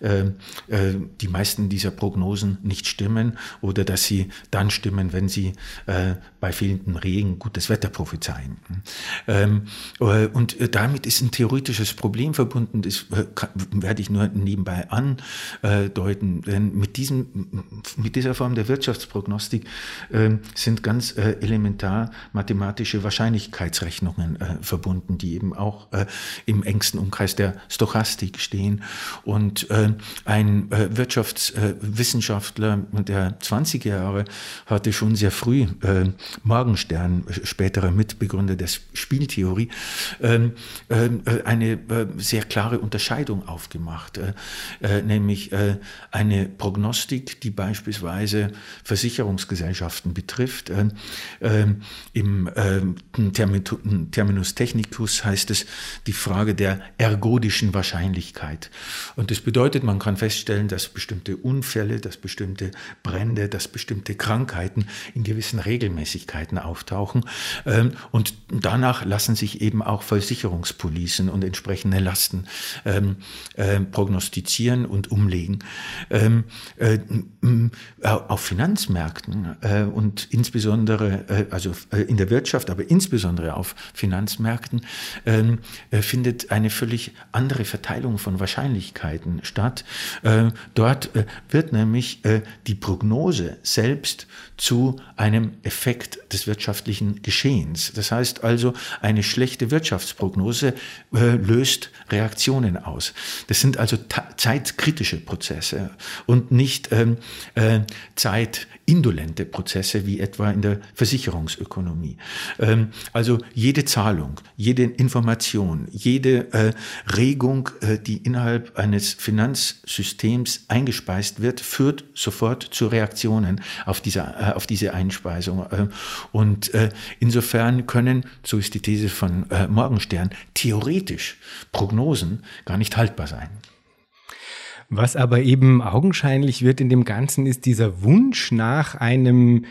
die meisten dieser Prognosen nicht stimmen stimmen oder dass sie dann stimmen, wenn sie äh, bei fehlendem Regen gutes Wetter prophezeien. Ähm, äh, und damit ist ein theoretisches Problem verbunden, das äh, kann, werde ich nur nebenbei andeuten, denn mit, diesem, mit dieser Form der Wirtschaftsprognostik äh, sind ganz äh, elementar mathematische Wahrscheinlichkeitsrechnungen äh, verbunden, die eben auch im engsten Umkreis der Stochastik stehen. Und ein Wirtschaftswissenschaftler, der der 20er Jahre hatte schon sehr früh äh, Morgenstern, späterer Mitbegründer der Spieltheorie, ähm, äh, eine äh, sehr klare Unterscheidung aufgemacht, äh, äh, nämlich äh, eine Prognostik, die beispielsweise Versicherungsgesellschaften betrifft. Im Terminus technicus heißt es die Frage der ergodischen Wahrscheinlichkeit. Und das bedeutet, man kann feststellen, dass bestimmte Unfälle, dass bestimmte Brände, dass bestimmte Krankheiten in gewissen Regelmäßigkeiten auftauchen. Ähm, und danach lassen sich eben auch Versicherungspolicen und entsprechende Lasten ähm, äh, prognostizieren und umlegen. Ähm, äh, auf Finanzmärkten äh, und insbesondere, also in der Wirtschaft, aber insbesondere auf Finanzmärkten, findet eine völlig andere Verteilung von Wahrscheinlichkeiten statt. Dort wird nämlich die Prognose Prognose selbst zu einem Effekt des wirtschaftlichen Geschehens. Das heißt also, eine schlechte Wirtschaftsprognose äh, löst Reaktionen aus. Das sind also zeitkritische Prozesse und nicht ähm, äh, zeitindolente Prozesse wie etwa in der Versicherungsökonomie. Ähm, also jede Zahlung, jede Information, jede äh, Regung, äh, die innerhalb eines Finanzsystems eingespeist wird, führt sofort zur zu Reaktionen auf diese, äh, auf diese Einspeisung. Äh, und äh, insofern können, so ist die These von äh, Morgenstern, theoretisch Prognosen gar nicht haltbar sein. Was aber eben augenscheinlich wird in dem Ganzen, ist dieser Wunsch nach einem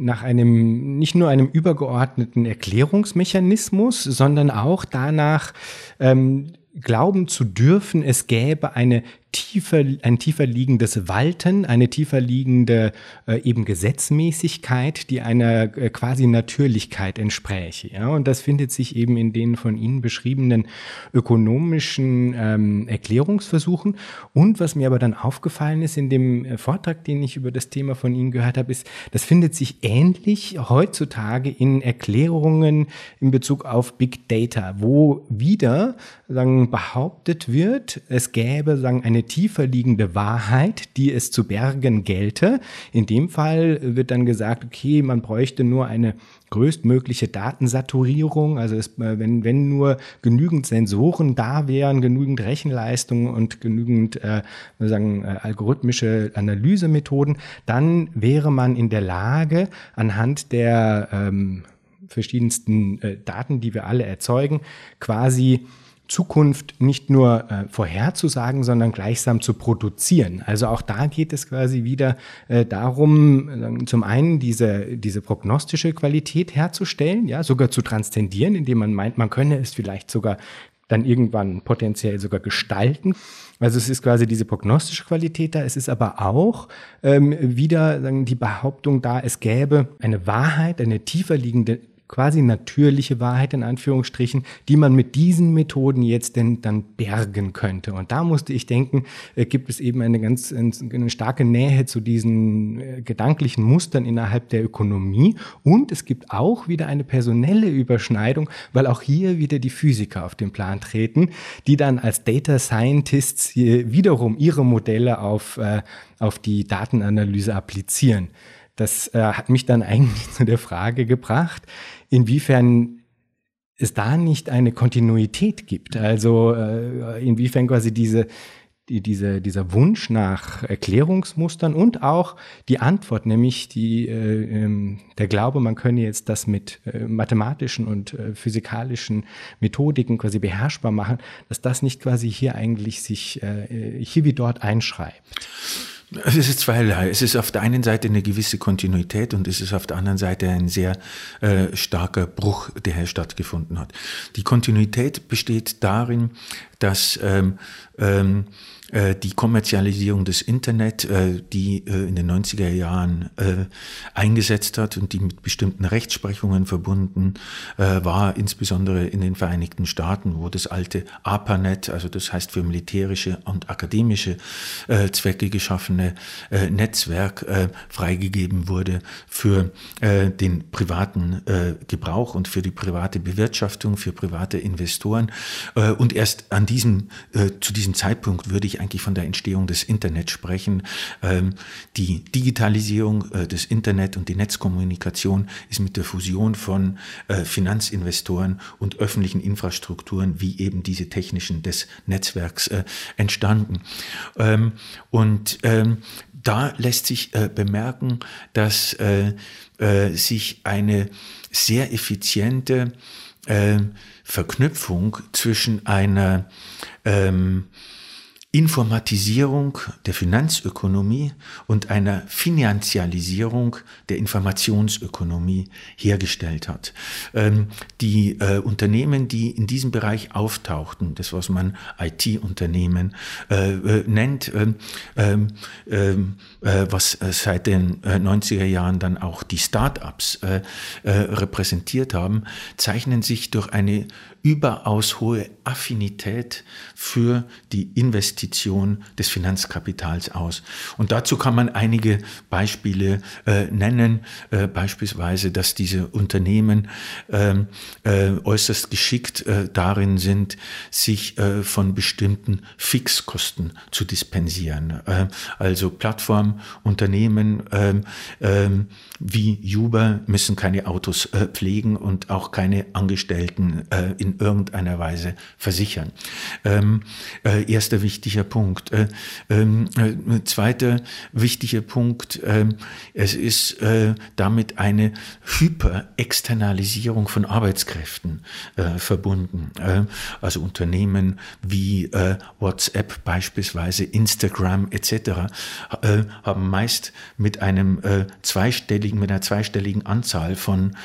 nach einem, nicht nur einem übergeordneten Erklärungsmechanismus, sondern auch danach, ähm, glauben zu dürfen, es gäbe eine tiefer, ein tiefer liegendes Walten, eine tiefer liegende äh, eben Gesetzmäßigkeit, die einer äh, quasi Natürlichkeit entspräche. Ja? Und das findet sich eben in den von Ihnen beschriebenen ökonomischen ähm, Erklärungsversuchen. Und was mir aber dann aufgefallen ist in dem äh, Vortrag, den ich über das Thema von Ihnen gehört habe, ist, das findet sich ähnlich heutzutage in Erklärungen in Bezug auf Big Data, wo wieder sagen, behauptet wird, es gäbe sagen, eine tiefer liegende Wahrheit, die es zu bergen gelte. In dem Fall wird dann gesagt, okay, man bräuchte nur eine größtmögliche Datensaturierung, also es, äh, wenn, wenn nur genügend Sensoren da wären, genügend Rechenleistung und genügend äh, sagen, äh, algorithmische Analysemethoden, dann wäre man in der Lage, anhand der ähm, verschiedensten äh, Daten, die wir alle erzeugen, quasi Zukunft nicht nur äh, vorherzusagen, sondern gleichsam zu produzieren. Also auch da geht es quasi wieder äh, darum, äh, zum einen diese, diese prognostische Qualität herzustellen, ja, sogar zu transzendieren, indem man meint, man könne es vielleicht sogar dann irgendwann potenziell sogar gestalten. Also es ist quasi diese prognostische Qualität da. Es ist aber auch ähm, wieder sagen, die Behauptung da, es gäbe eine Wahrheit, eine tiefer liegende quasi natürliche Wahrheit in Anführungsstrichen, die man mit diesen Methoden jetzt denn dann bergen könnte. Und da musste ich denken, äh, gibt es eben eine ganz eine starke Nähe zu diesen äh, gedanklichen Mustern innerhalb der Ökonomie. Und es gibt auch wieder eine personelle Überschneidung, weil auch hier wieder die Physiker auf den Plan treten, die dann als Data Scientists wiederum ihre Modelle auf, äh, auf die Datenanalyse applizieren. Das äh, hat mich dann <laughs> eigentlich zu der Frage gebracht, inwiefern es da nicht eine Kontinuität gibt. Also äh, inwiefern quasi diese, die, diese, dieser Wunsch nach Erklärungsmustern und auch die Antwort, nämlich die, äh, ähm, der Glaube, man könne jetzt das mit äh, mathematischen und äh, physikalischen Methodiken quasi beherrschbar machen, dass das nicht quasi hier eigentlich sich äh, hier wie dort einschreibt. Es ist zweierlei. Es ist auf der einen Seite eine gewisse Kontinuität und es ist auf der anderen Seite ein sehr äh, starker Bruch, der hier stattgefunden hat. Die Kontinuität besteht darin, dass ähm, ähm, äh, die Kommerzialisierung des Internet, äh, die äh, in den 90er Jahren eingesetzt hat und die mit bestimmten Rechtsprechungen verbunden war, insbesondere in den Vereinigten Staaten, wo das alte ARPANET, also das heißt für militärische und akademische Zwecke geschaffene Netzwerk freigegeben wurde für den privaten Gebrauch und für die private Bewirtschaftung, für private Investoren. Und erst an diesem, zu diesem Zeitpunkt würde ich eigentlich von der Entstehung des Internets sprechen. Ähm, die Digitalisierung äh, des Internet und die Netzkommunikation ist mit der Fusion von äh, Finanzinvestoren und öffentlichen Infrastrukturen wie eben diese technischen des Netzwerks äh, entstanden. Ähm, und ähm, da lässt sich bemerken, dass sich eine sehr effiziente Verknüpfung zwischen einer ähm, Informatisierung der Finanzökonomie und einer Finanzialisierung der Informationsökonomie hergestellt hat. Ähm, die äh, Unternehmen, die in diesem Bereich auftauchten, das was man IT-Unternehmen äh, äh, nennt, ähm, ähm, ähm äh, was seit den 90er äh, Jahren dann auch die Start-ups repräsentiert haben, zeichnen sich durch eine überaus hohe Affinität für die Investition des Finanzkapitals aus. Und dazu kann man einige Beispiele äh, nennen, äh, beispielsweise, dass diese Unternehmen ähm, äh, äußerst geschickt äh, darin sind, sich äh, von bestimmten Fixkosten zu dispensieren. Äh, also Plattformunternehmen ähm, ähm, wie Uber müssen keine Autos pflegen und auch keine Angestellten in in irgendeiner Weise versichern. Ähm, äh, erster wichtiger Punkt. Äh, ähm, äh, zweiter wichtiger Punkt, äh, es ist äh, damit eine Hyperexternalisierung von Arbeitskräften äh, verbunden. Äh, also Unternehmen wie WhatsApp beispielsweise, Instagram etc. haben meist mit einem zweistelligen, mit einer zweistelligen Anzahl von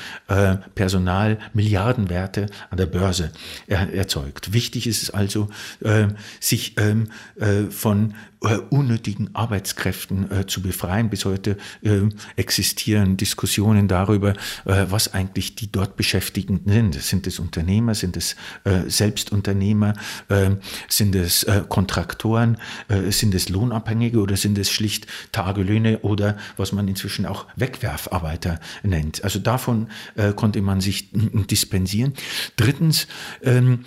Personal Milliardenwerte an der Börse erzeugt. Wichtig ist es also, sich ähm, von äh, unnötigen Arbeitskräften äh, zu befreien. Bis heute äh, existieren Diskussionen darüber, äh, was eigentlich die dort Beschäftigten sind. Sind es Unternehmer, sind es äh, Selbstunternehmer, sind es äh, Kontraktoren, sind es Lohnabhängige oder sind es schlicht Tagelöhne oder was man inzwischen auch Wegwerfarbeiter nennt. Also davon konnte man sich dispensieren. Drittens ähm,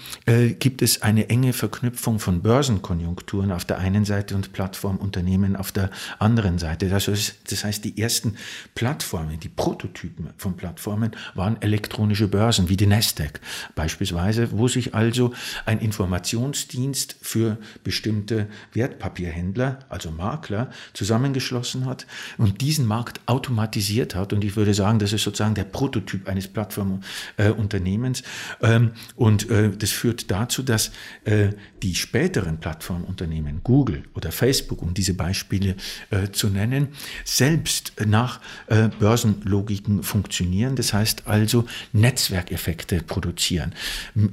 gibt es eine enge Verknüpfung von Börsenkonjunkturen auf der einen Seite und Plattformunternehmen auf der anderen Seite. Also das heißt, die ersten Plattformen, die Prototypen von Plattformen waren elektronische Börsen wie die Nasdaq beispielsweise, wo sich also ein Informationsdienst für bestimmte Wertpapierhändler, also Makler, zusammengeschlossen hat und diesen Markt automatisiert hat. Und ich würde sagen, das ist sozusagen der Prototyp eines Plattformunternehmens. Ähm, und äh, das führt dazu, dass äh, die späteren Plattformunternehmen, Google oder Facebook, um diese Beispiele äh, zu nennen, selbst nach äh, Börsenlogiken funktionieren. Das heißt also Netzwerkeffekte produzieren.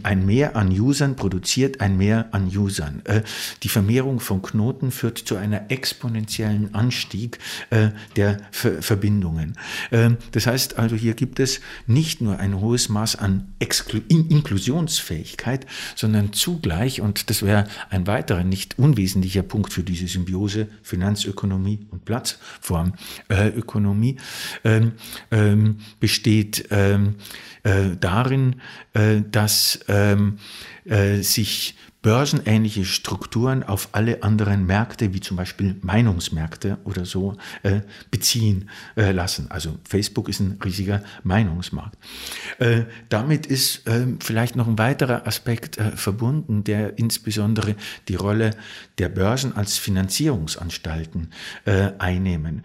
Ein Mehr an Usern produziert ein Mehr an Usern. Äh, die Vermehrung von Knoten führt zu einer exponentiellen Anstieg äh, der Ver Verbindungen. Ähm, das heißt also, hier gibt es nicht nur ein hohes Maß an Exklu In Inklusionsfähigkeit, sondern zugleich, und das wäre ein weiterer nicht unwesentlicher Punkt für die diese Symbiose Finanzökonomie und Plattformökonomie ähm, ähm, besteht ähm, äh, darin, äh, dass ähm, äh, sich börsenähnliche Strukturen auf alle anderen Märkte, wie zum Beispiel Meinungsmärkte oder so, äh, beziehen äh, lassen. Also Facebook ist ein riesiger Meinungsmarkt. Äh, damit ist äh, vielleicht noch ein weiterer Aspekt äh, verbunden, der insbesondere die Rolle der Börsen als Finanzierungsanstalten äh, einnehmen.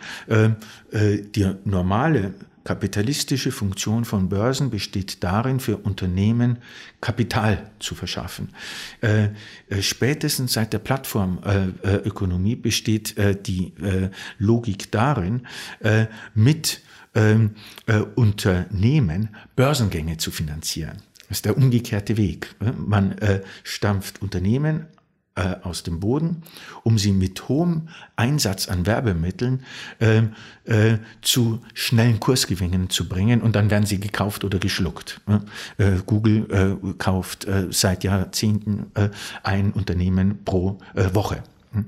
die normale kapitalistische Funktion von Börsen besteht darin, für Unternehmen Kapital zu verschaffen. Äh, äh, spätestens seit der Plattformökonomie äh, besteht äh, die äh, Logik darin, äh, mit ähm, Unternehmen Börsengänge zu finanzieren. Das ist der umgekehrte Weg. Man stampft Unternehmen äh, aus dem Boden, um sie mit hohem Einsatz an Werbemitteln äh, äh, zu schnellen Kursgewinnen zu bringen und dann werden sie gekauft oder geschluckt. Äh, Google äh, kauft seit Jahrzehnten ein Unternehmen pro Woche. Hm.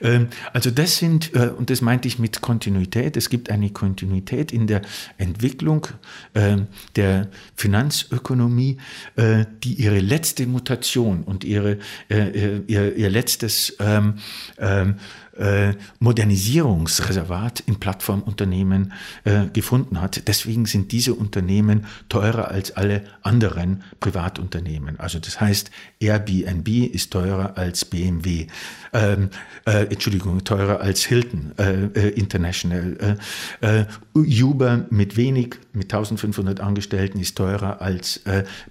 Ähm, also das sind, äh, und das meinte ich mit Kontinuität, es gibt eine Kontinuität in der Entwicklung ähm, der Finanzökonomie, äh, die ihre letzte Mutation und ihre, äh, ihr, ihr letztes ähm, äh, Modernisierungsreservat in Plattformunternehmen äh, gefunden hat. Deswegen sind diese Unternehmen teurer als alle anderen Privatunternehmen. Also das heißt, Airbnb ist teurer als BMW, ähm, äh, Entschuldigung, teurer als Hilton äh, International. Uber mit wenig, mit 1500 Angestellten ist teurer als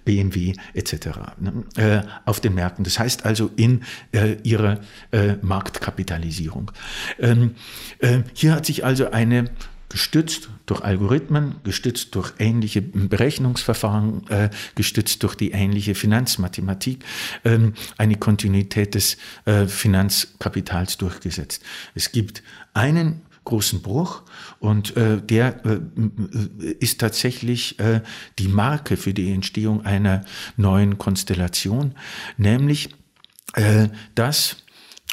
BMW etc. Ne? auf den Märkten. Das heißt also in ihrer Marktkapitalisierung. Veränderung. Ähm, äh, hier hat sich also eine gestützt durch Algorithmen, gestützt durch ähnliche Berechnungsverfahren, äh, gestützt durch die ähnliche Finanzmathematik, ähm, eine Kontinuität des äh, Finanzkapitals durchgesetzt. Es gibt einen großen Bruch und äh, der äh, ist tatsächlich äh, die Marke für die Entstehung einer neuen Konstellation, nämlich äh, dass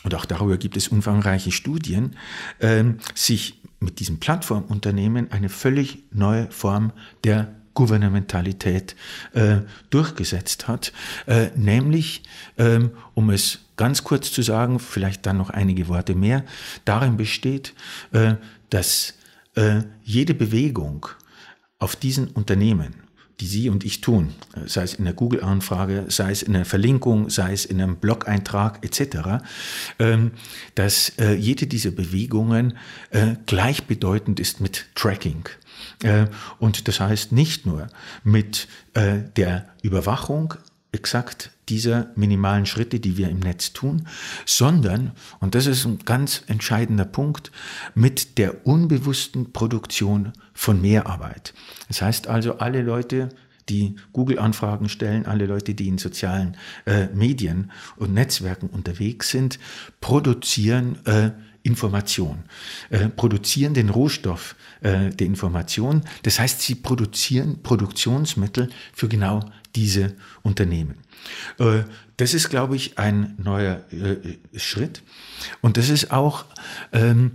und auch darüber gibt es umfangreiche Studien, ähm, sich mit diesem Plattformunternehmen eine völlig neue Form der Gouvernementalität äh, durchgesetzt hat, äh, nämlich, ähm, um es ganz kurz zu sagen, vielleicht dann noch einige Worte mehr, darin besteht, äh, dass äh, jede Bewegung auf diesen Unternehmen die Sie und ich tun, sei es in der Google-Anfrage, sei es in der Verlinkung, sei es in einem Blog-Eintrag etc., ähm, dass äh, jede dieser Bewegungen äh, gleichbedeutend ist mit Tracking. Äh, und das heißt nicht nur mit der Überwachung exakt dieser minimalen Schritte, die wir im Netz tun, sondern, und das ist ein ganz entscheidender Punkt, mit der unbewussten Produktion von Mehrarbeit. Das heißt also, alle Leute, die Google-Anfragen stellen, alle Leute, die in sozialen äh, Medien und Netzwerken unterwegs sind, produzieren äh, Information, äh, produzieren den Rohstoff äh, der Information. Das heißt, sie produzieren Produktionsmittel für genau diese Unternehmen. Äh, das ist, glaube ich, ein neuer äh, Schritt. Und das ist auch, ähm,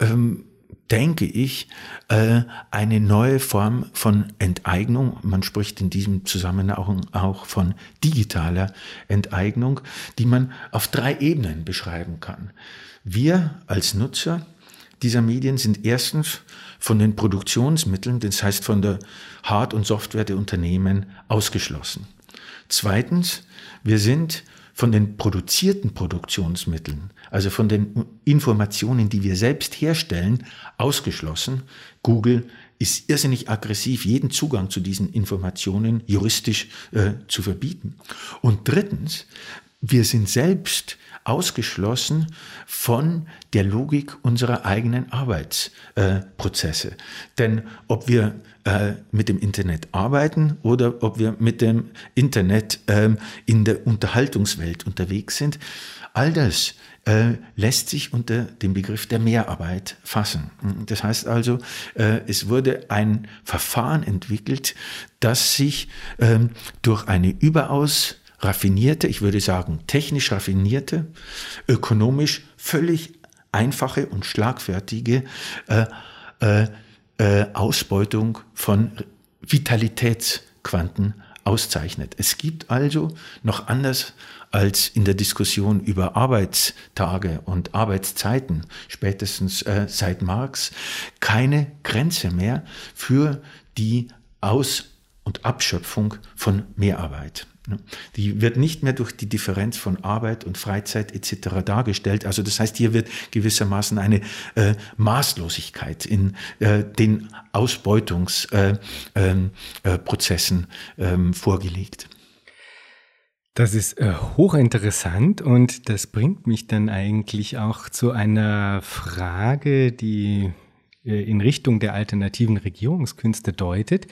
ähm, denke ich, äh, eine neue Form von Enteignung. Man spricht in diesem Zusammenhang auch von digitaler Enteignung, die man auf drei Ebenen beschreiben kann. Wir als Nutzer dieser Medien sind erstens von den Produktionsmitteln, das heißt von der Hard- und Software der Unternehmen, ausgeschlossen. Zweitens, wir sind von den produzierten Produktionsmitteln, also von den Informationen, die wir selbst herstellen, ausgeschlossen. Google ist irrsinnig aggressiv, jeden Zugang zu diesen Informationen juristisch äh, zu verbieten. Und drittens, wir sind selbst ausgeschlossen von der Logik unserer eigenen Arbeitsprozesse. Äh, Denn ob wir äh, mit dem Internet arbeiten oder ob wir mit dem Internet äh, in der Unterhaltungswelt unterwegs sind, all das äh, lässt sich unter dem Begriff der Mehrarbeit fassen. Das heißt also, äh, es wurde ein Verfahren entwickelt, das sich ähm, durch eine überaus raffinierte, ich würde sagen technisch raffinierte, ökonomisch völlig einfache und schlagfertige äh, äh, äh, Ausbeutung von Vitalitätsquanten auszeichnet. Es gibt also noch anders als in der Diskussion über Arbeitstage und Arbeitszeiten, spätestens äh, seit Marx, keine Grenze mehr für die Aus- und Abschöpfung von Mehrarbeit. Ne? Die wird nicht mehr durch die Differenz von Arbeit und Freizeit etc. dargestellt. Also das heißt, hier wird gewissermaßen eine äh, Maßlosigkeit in äh, den Ausbeutungsprozessen äh, ähm, ähm, vorgelegt. Das ist äh, hochinteressant und das bringt mich dann eigentlich auch zu einer Frage, die äh, in Richtung der alternativen Regierungskünste deutet.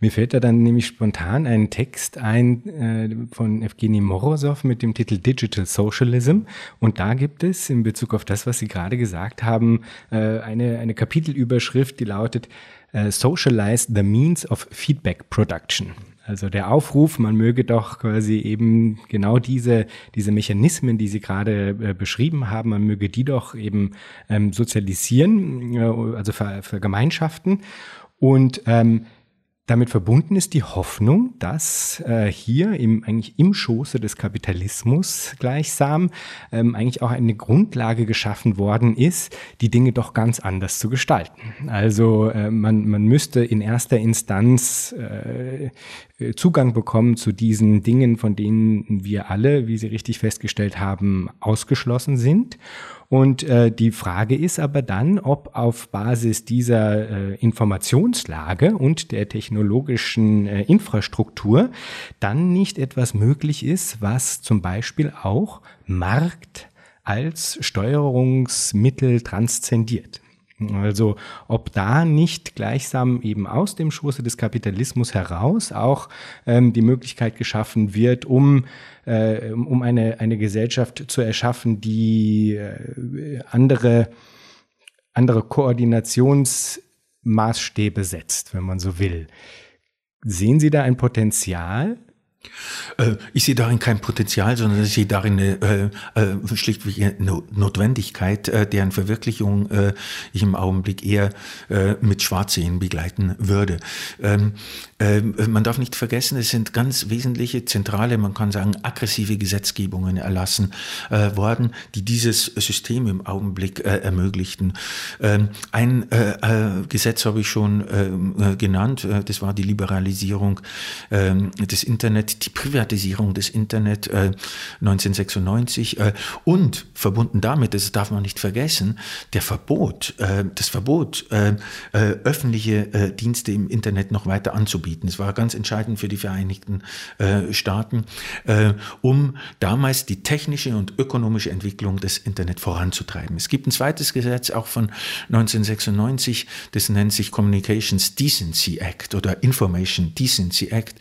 Mir fällt da dann nämlich spontan ein Text ein äh, von Evgeny Morozov mit dem Titel Digital Socialism. Und da gibt es in Bezug auf das, was Sie gerade gesagt haben, äh, eine, eine Kapitelüberschrift, die lautet äh, Socialize the Means of Feedback Production. Also der Aufruf, man möge doch quasi eben genau diese, diese Mechanismen, die Sie gerade äh, beschrieben haben, man möge die doch eben ähm, sozialisieren, äh, also ver, vergemeinschaften. Und ähm, damit verbunden ist die Hoffnung, dass äh, hier im, eigentlich im Schoße des Kapitalismus gleichsam ähm, eigentlich auch eine Grundlage geschaffen worden ist, die Dinge doch ganz anders zu gestalten. Also äh, man, man müsste in erster Instanz äh, Zugang bekommen zu diesen Dingen, von denen wir alle, wie Sie richtig festgestellt haben, ausgeschlossen sind. Und äh, die Frage ist aber dann, ob auf Basis dieser äh, Informationslage und der technologischen äh, Infrastruktur dann nicht etwas möglich ist, was zum Beispiel auch Markt als Steuerungsmittel transzendiert. Also ob da nicht gleichsam eben aus dem Schoße des Kapitalismus heraus auch ähm, die Möglichkeit geschaffen wird, um, äh, um eine, eine Gesellschaft zu erschaffen, die äh, andere, andere Koordinationsmaßstäbe setzt, wenn man so will. Sehen Sie da ein Potenzial ich sehe darin kein Potenzial, sondern ich sehe darin eine, äh, äh, schlichtweg eine Notwendigkeit, äh, deren Verwirklichung äh, ich im Augenblick eher äh, mit Schwarzsehen begleiten würde. Ähm, man darf nicht vergessen, es sind ganz wesentliche, zentrale, man kann sagen, aggressive Gesetzgebungen erlassen äh, worden, die dieses System im Augenblick äh, ermöglichten. Ähm, ein äh, äh Gesetz habe ich schon ähm, äh, genannt, äh, das war die Liberalisierung ähm, des Internet, die Privatisierung des Internet 1996 und verbunden damit, das darf man nicht vergessen, der Verbot, das Verbot, öffentliche Dienste im Internet noch weiter anzubieten. Es war ganz entscheidend für die Vereinigten Staaten, um damals die technische und ökonomische Entwicklung des Internet voranzutreiben. Es gibt ein zweites Gesetz, auch von 1996, das nennt sich Communications Decency Act oder Information Decency Act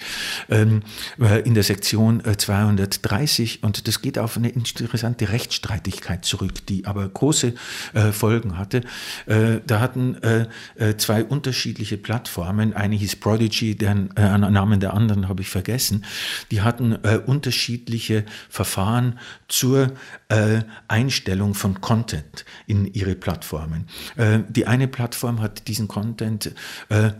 ähm, äh, in der Sektion 230 äh, und das geht auf eine interessante Rechtsstreitigkeit zurück, die aber große äh, Folgen hatte. Äh, da hatten äh, äh, zwei unterschiedliche Plattformen, eine hieß Prodigy, deren Namen der anderen habe ich vergessen, die hatten unterschiedliche Verfahren zur Einstellung von Content in ihre Plattformen. die eine Plattform hat diesen Content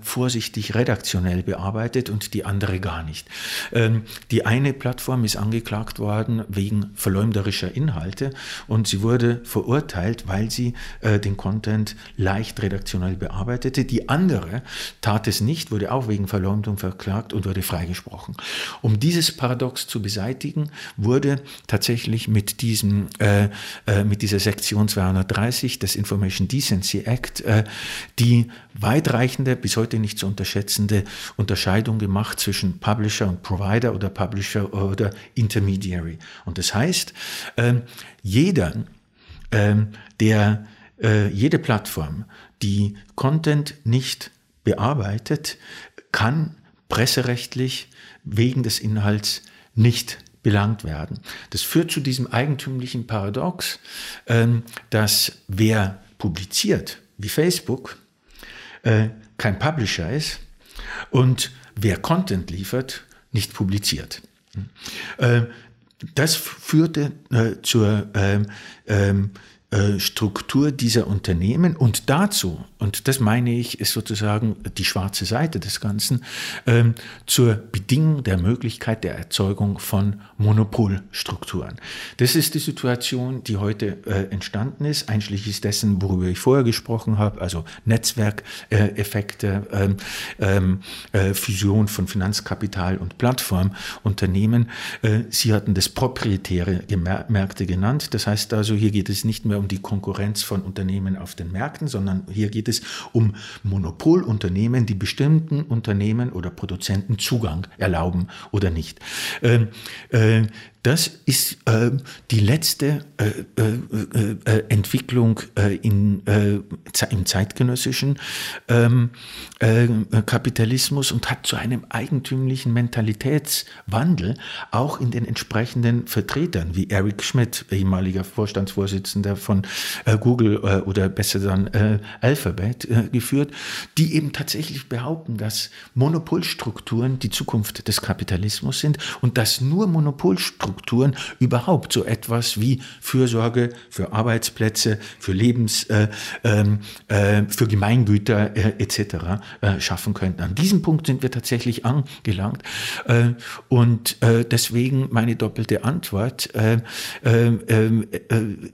vorsichtig redaktionell bearbeitet und die andere gar nicht. Ähm, die eine Plattform ist angeklagt worden wegen verleumderischer Inhalte und sie wurde verurteilt, weil sie äh, den Content leicht redaktionell bearbeitete. Die andere tat es nicht, wurde auch wegen Verleumdung verklagt und wurde freigesprochen. Um dieses Paradox zu beseitigen, wurde tatsächlich mit diesem äh, äh, mit dieser Sektion 230 des Information Decency Act äh, die weitreichende, bis heute nicht zu unterschätzende Unterscheidung gemacht zwischen Publisher und Provider oder Publisher oder Intermediary. Und das heißt, ähm, jeder, ähm, der, äh, jede Plattform, die Content nicht bearbeitet, kann presserechtlich wegen des Inhalts nicht belangt werden. Das führt zu diesem eigentümlichen Paradox, ähm, dass wer publiziert, wie Facebook, äh, kein Publisher ist und wer Content liefert, nicht publiziert. Äh, das führte äh, zur ähm, ähm, Struktur dieser Unternehmen und dazu, und das meine ich, ist sozusagen die schwarze Seite des Ganzen, ähm, zur Bedingung der Möglichkeit der Erzeugung von Monopolstrukturen. Das ist die Situation, die heute äh, entstanden ist, einschließlich dessen, worüber ich vorher gesprochen habe, also Netzwerkeffekte, äh, ähm, äh, Fusion von Finanzkapital und Plattformunternehmen. Äh, Sie hatten das proprietäre Märkte genannt. Das heißt also, hier geht es nicht mehr um die Konkurrenz von Unternehmen auf den Märkten, sondern hier geht es um Monopolunternehmen, die bestimmten Unternehmen oder Produzenten Zugang erlauben oder nicht. Ähm, äh, das ist äh, die letzte äh, äh, äh Entwicklung äh, in, äh, im zeitgenössischen ähm, Kapitalismus und hat zu einem eigentümlichen Mentalitätswandel auch in den entsprechenden Vertretern wie Eric Schmidt, ehemaliger Vorstandsvorsitzender von Google oder besser dann Alphabet, geführt, die eben tatsächlich behaupten, dass Monopolstrukturen die Zukunft des Kapitalismus sind und dass nur Monopolstrukturen Strukturen überhaupt so etwas wie Fürsorge für Arbeitsplätze, für Lebens, äh, ähm, äh, für Gemeingüter äh, etc. Äh, schaffen könnten. An diesem Punkt sind wir tatsächlich angelangt äh, und äh, deswegen meine doppelte Antwort.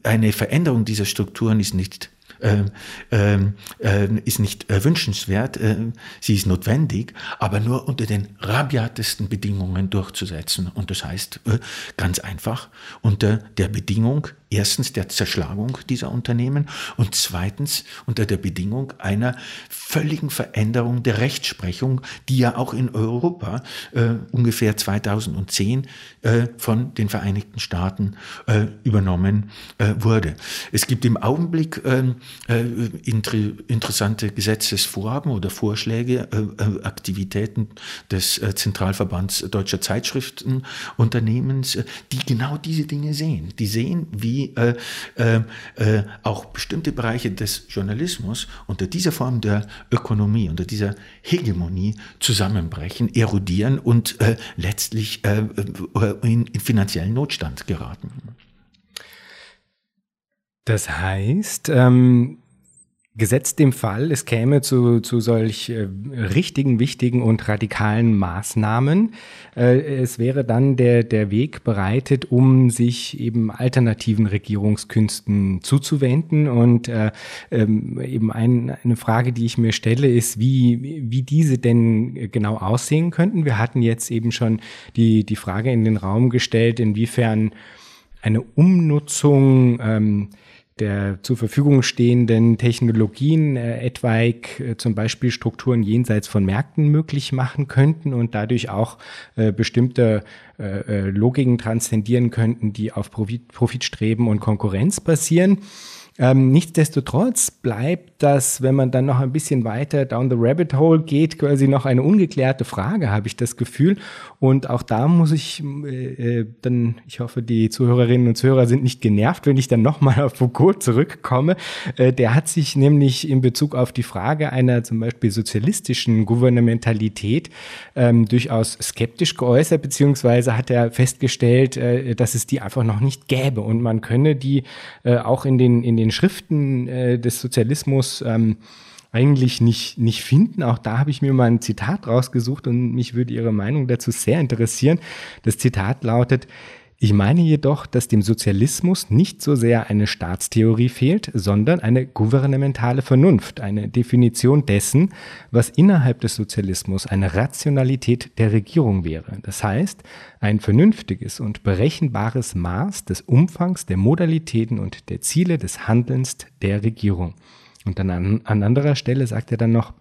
eine Veränderung dieser Strukturen ist nicht äh, äh, ist nicht äh, wünschenswert, äh, sie ist notwendig, aber nur unter den rabiatesten Bedingungen durchzusetzen. Und das heißt äh, ganz einfach unter der Bedingung, erstens der Zerschlagung dieser Unternehmen und zweitens unter der Bedingung einer völligen Veränderung der Rechtsprechung, die ja auch in Europa äh, ungefähr 2010 äh, von den Vereinigten Staaten äh, übernommen äh, wurde. Es gibt im Augenblick ähm, äh, inter interessante Gesetzesvorhaben oder Vorschläge, äh, Aktivitäten des Zentralverbands deutscher Zeitschriftenunternehmens, die genau diese Dinge sehen. Die sehen, wie äh, äh, äh, auch bestimmte Bereiche des Journalismus unter dieser Form der Ökonomie, unter dieser Hegemonie zusammenbrechen, erodieren und äh, letztlich äh, äh, in, in finanziellen Notstand geraten. Das heißt, ähm, Gesetzt dem Fall, es käme zu, zu solch äh, richtigen, wichtigen und radikalen Maßnahmen. Äh, es wäre dann der, der Weg bereitet, um sich eben alternativen Regierungskünsten zuzuwenden. Und äh, ähm, eben ein, eine Frage, die ich mir stelle, ist, wie, wie diese denn genau aussehen könnten. Wir hatten jetzt eben schon die, die Frage in den Raum gestellt, inwiefern eine Umnutzung ähm, der zur Verfügung stehenden Technologien äh, etwaig äh, zum Beispiel Strukturen jenseits von Märkten möglich machen könnten und dadurch auch äh, bestimmte äh, äh Logiken transzendieren könnten, die auf Profit, Profitstreben und Konkurrenz basieren. Ähm, nichtsdestotrotz bleibt das, wenn man dann noch ein bisschen weiter down the rabbit hole geht, quasi noch eine ungeklärte Frage, habe ich das Gefühl. Und auch da muss ich äh, äh, dann, ich hoffe, die Zuhörerinnen und Zuhörer sind nicht genervt, wenn ich dann nochmal auf Foucault zurückkomme. Äh, der hat sich nämlich in Bezug auf die Frage einer zum Beispiel sozialistischen Gouvernementalität ähm, durchaus skeptisch geäußert, beziehungsweise hat er festgestellt, äh, dass es die einfach noch nicht gäbe und man könne die äh, auch in den, in den den Schriften äh, des Sozialismus ähm, eigentlich nicht, nicht finden. Auch da habe ich mir mal ein Zitat rausgesucht und mich würde Ihre Meinung dazu sehr interessieren. Das Zitat lautet, ich meine jedoch, dass dem Sozialismus nicht so sehr eine Staatstheorie fehlt, sondern eine gouvernementale Vernunft, eine Definition dessen, was innerhalb des Sozialismus eine Rationalität der Regierung wäre. Das heißt, ein vernünftiges und berechenbares Maß des Umfangs, der Modalitäten und der Ziele des Handelns der Regierung. Und dann an, an anderer Stelle sagt er dann noch,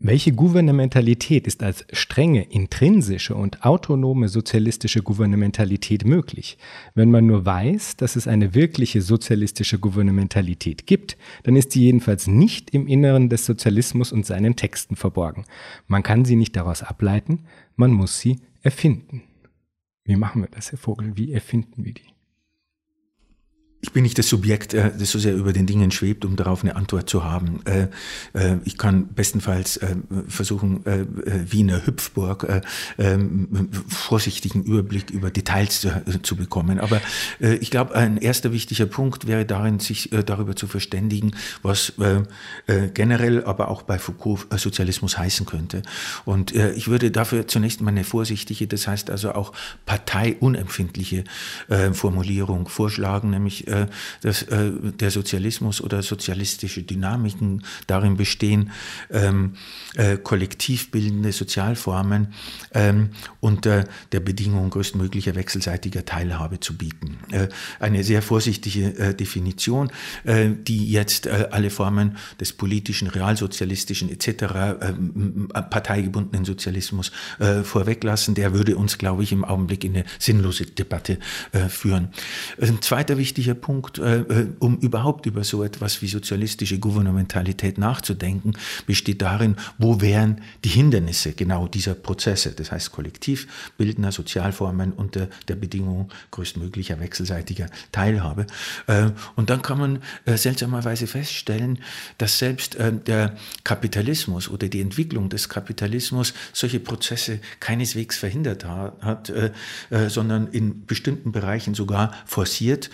welche Gouvernementalität ist als strenge, intrinsische und autonome sozialistische Gouvernementalität möglich? Wenn man nur weiß, dass es eine wirkliche sozialistische Gouvernementalität gibt, dann ist sie jedenfalls nicht im Inneren des Sozialismus und seinen Texten verborgen. Man kann sie nicht daraus ableiten, man muss sie erfinden. Wie machen wir das, Herr Vogel? Wie erfinden wir die? Ich bin nicht das Subjekt, äh, das so sehr über den Dingen schwebt, um darauf eine Antwort zu haben. Äh, äh, ich kann bestenfalls versuchen, wie in einer Hüpfburg ähm, vorsichtigen Überblick über Details zu bekommen. Aber ich glaube, ein erster wichtiger Punkt wäre darin, sich darüber zu verständigen, was generell, aber auch bei Foucault Sozialismus heißen könnte. Und ich würde dafür zunächst mal eine vorsichtige, das heißt also auch parteiunempfindliche Formulierung vorschlagen, nämlich äh, dass äh, der Sozialismus oder sozialistische Dynamiken darin bestehen, ähm, äh, kollektiv bildende Sozialformen ähm, unter der Bedingung größtmöglicher wechselseitiger Teilhabe zu bieten. Äh, eine sehr vorsichtige äh, Definition, äh, die jetzt alle Formen des politischen, realsozialistischen etc. Parteigebundenen Sozialismus vorweglassen. Der würde uns, glaube ich, im Augenblick in eine sinnlose Debatte führen. Ein zweiter wichtiger Punkt, äh, äh, um überhaupt über so etwas wie sozialistische Gouvernementalität nachzudenken, besteht darin, wo wären die Hindernisse genau dieser Prozesse, das heißt kollektivbildender Sozialformen unter der Bedingung größtmöglicher wechselseitiger Teilhabe. Äh, und dann kann man äh, seltsamerweise feststellen, dass selbst äh, der Kapitalismus oder die Entwicklung des Kapitalismus solche Prozesse keineswegs verhindert hat, äh, sondern in bestimmten Bereichen sogar forciert,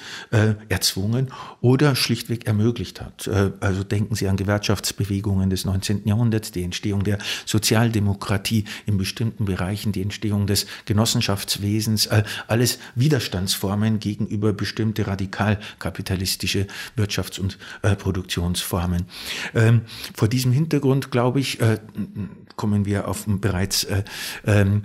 erzwungen oder schlichtweg ermöglicht hat. Äh, also denken Sie an Gewerkschaftsbewegungen des 19. Jahrhunderts, die Entstehung der Sozialdemokratie in bestimmten Bereichen, die Entstehung des Genossenschaftswesens, äh, alles Widerstandsformen gegenüber bestimmte radikal kapitalistische Wirtschafts- und äh, Produktionsformen. Ähm, vor diesem Hintergrund, glaube ich, kommen wir auf ein bereits ähm,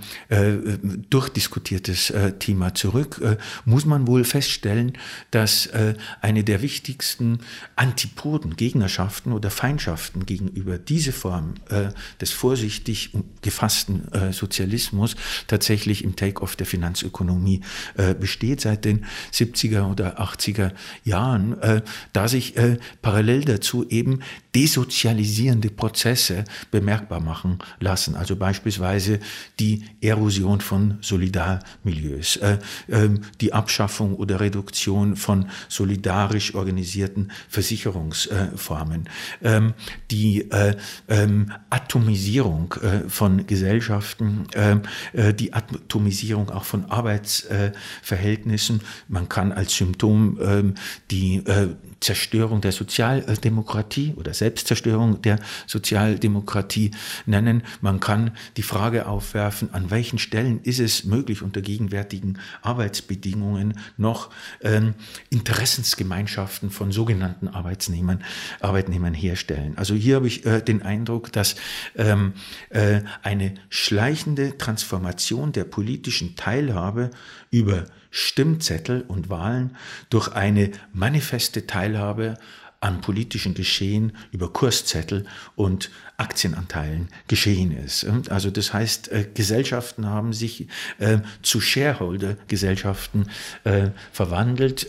durchdiskutiertes Thema zurück, muss man wohl feststellen, dass äh, eine der wichtigsten Antipoden, Gegnerschaften oder Feindschaften gegenüber diese Form äh, des vorsichtig gefassten äh, Sozialismus tatsächlich im Take-off der Finanzökonomie äh, besteht seit den 70er oder 80er Jahren, äh, da sich äh, parallel dazu eben desozialisierende Prozesse bemerkbar machen lassen. Also beispielsweise die Erosion von Solidarmilieus, äh, äh, die Abschaffung oder Reduktion von solidarisch organisierten Versicherungsformen. Ähm, die äh, ähm, Atomisierung äh, von Gesellschaften, ähm, äh, die Atomisierung auch von Arbeitsverhältnissen. Man kann als Symptom ähm, die äh, Zerstörung der Sozialdemokratie oder Selbstzerstörung der Sozialdemokratie nennen. Man kann die Frage aufwerfen, an welchen Stellen ist es möglich, unter gegenwärtigen Arbeitsbedingungen noch ähm, Interessensgemeinschaften von sogenannten Arbeitsnehmern, Arbeitnehmern herstellen. Also hier habe ich äh, den Eindruck, dass ähm, äh, eine schleichende Transformation der politischen Teilhabe über Stimmzettel und Wahlen durch eine manifeste Teilhabe an politischen Geschehen über Kurszettel und Aktienanteilen geschehen ist. Also das heißt, äh, Gesellschaften haben sich äh, zu Shareholder-Gesellschaften äh, verwandelt,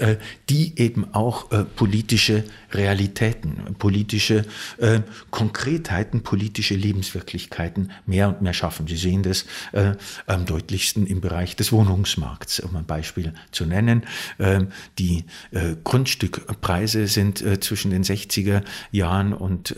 die eben auch politische Realitäten, politische Konkretheiten, politische Lebenswirklichkeiten mehr und mehr schaffen. Sie sehen das am deutlichsten im Bereich des Wohnungsmarkts, um ein Beispiel zu nennen. Die Grundstückpreise sind zwischen den 60er Jahren und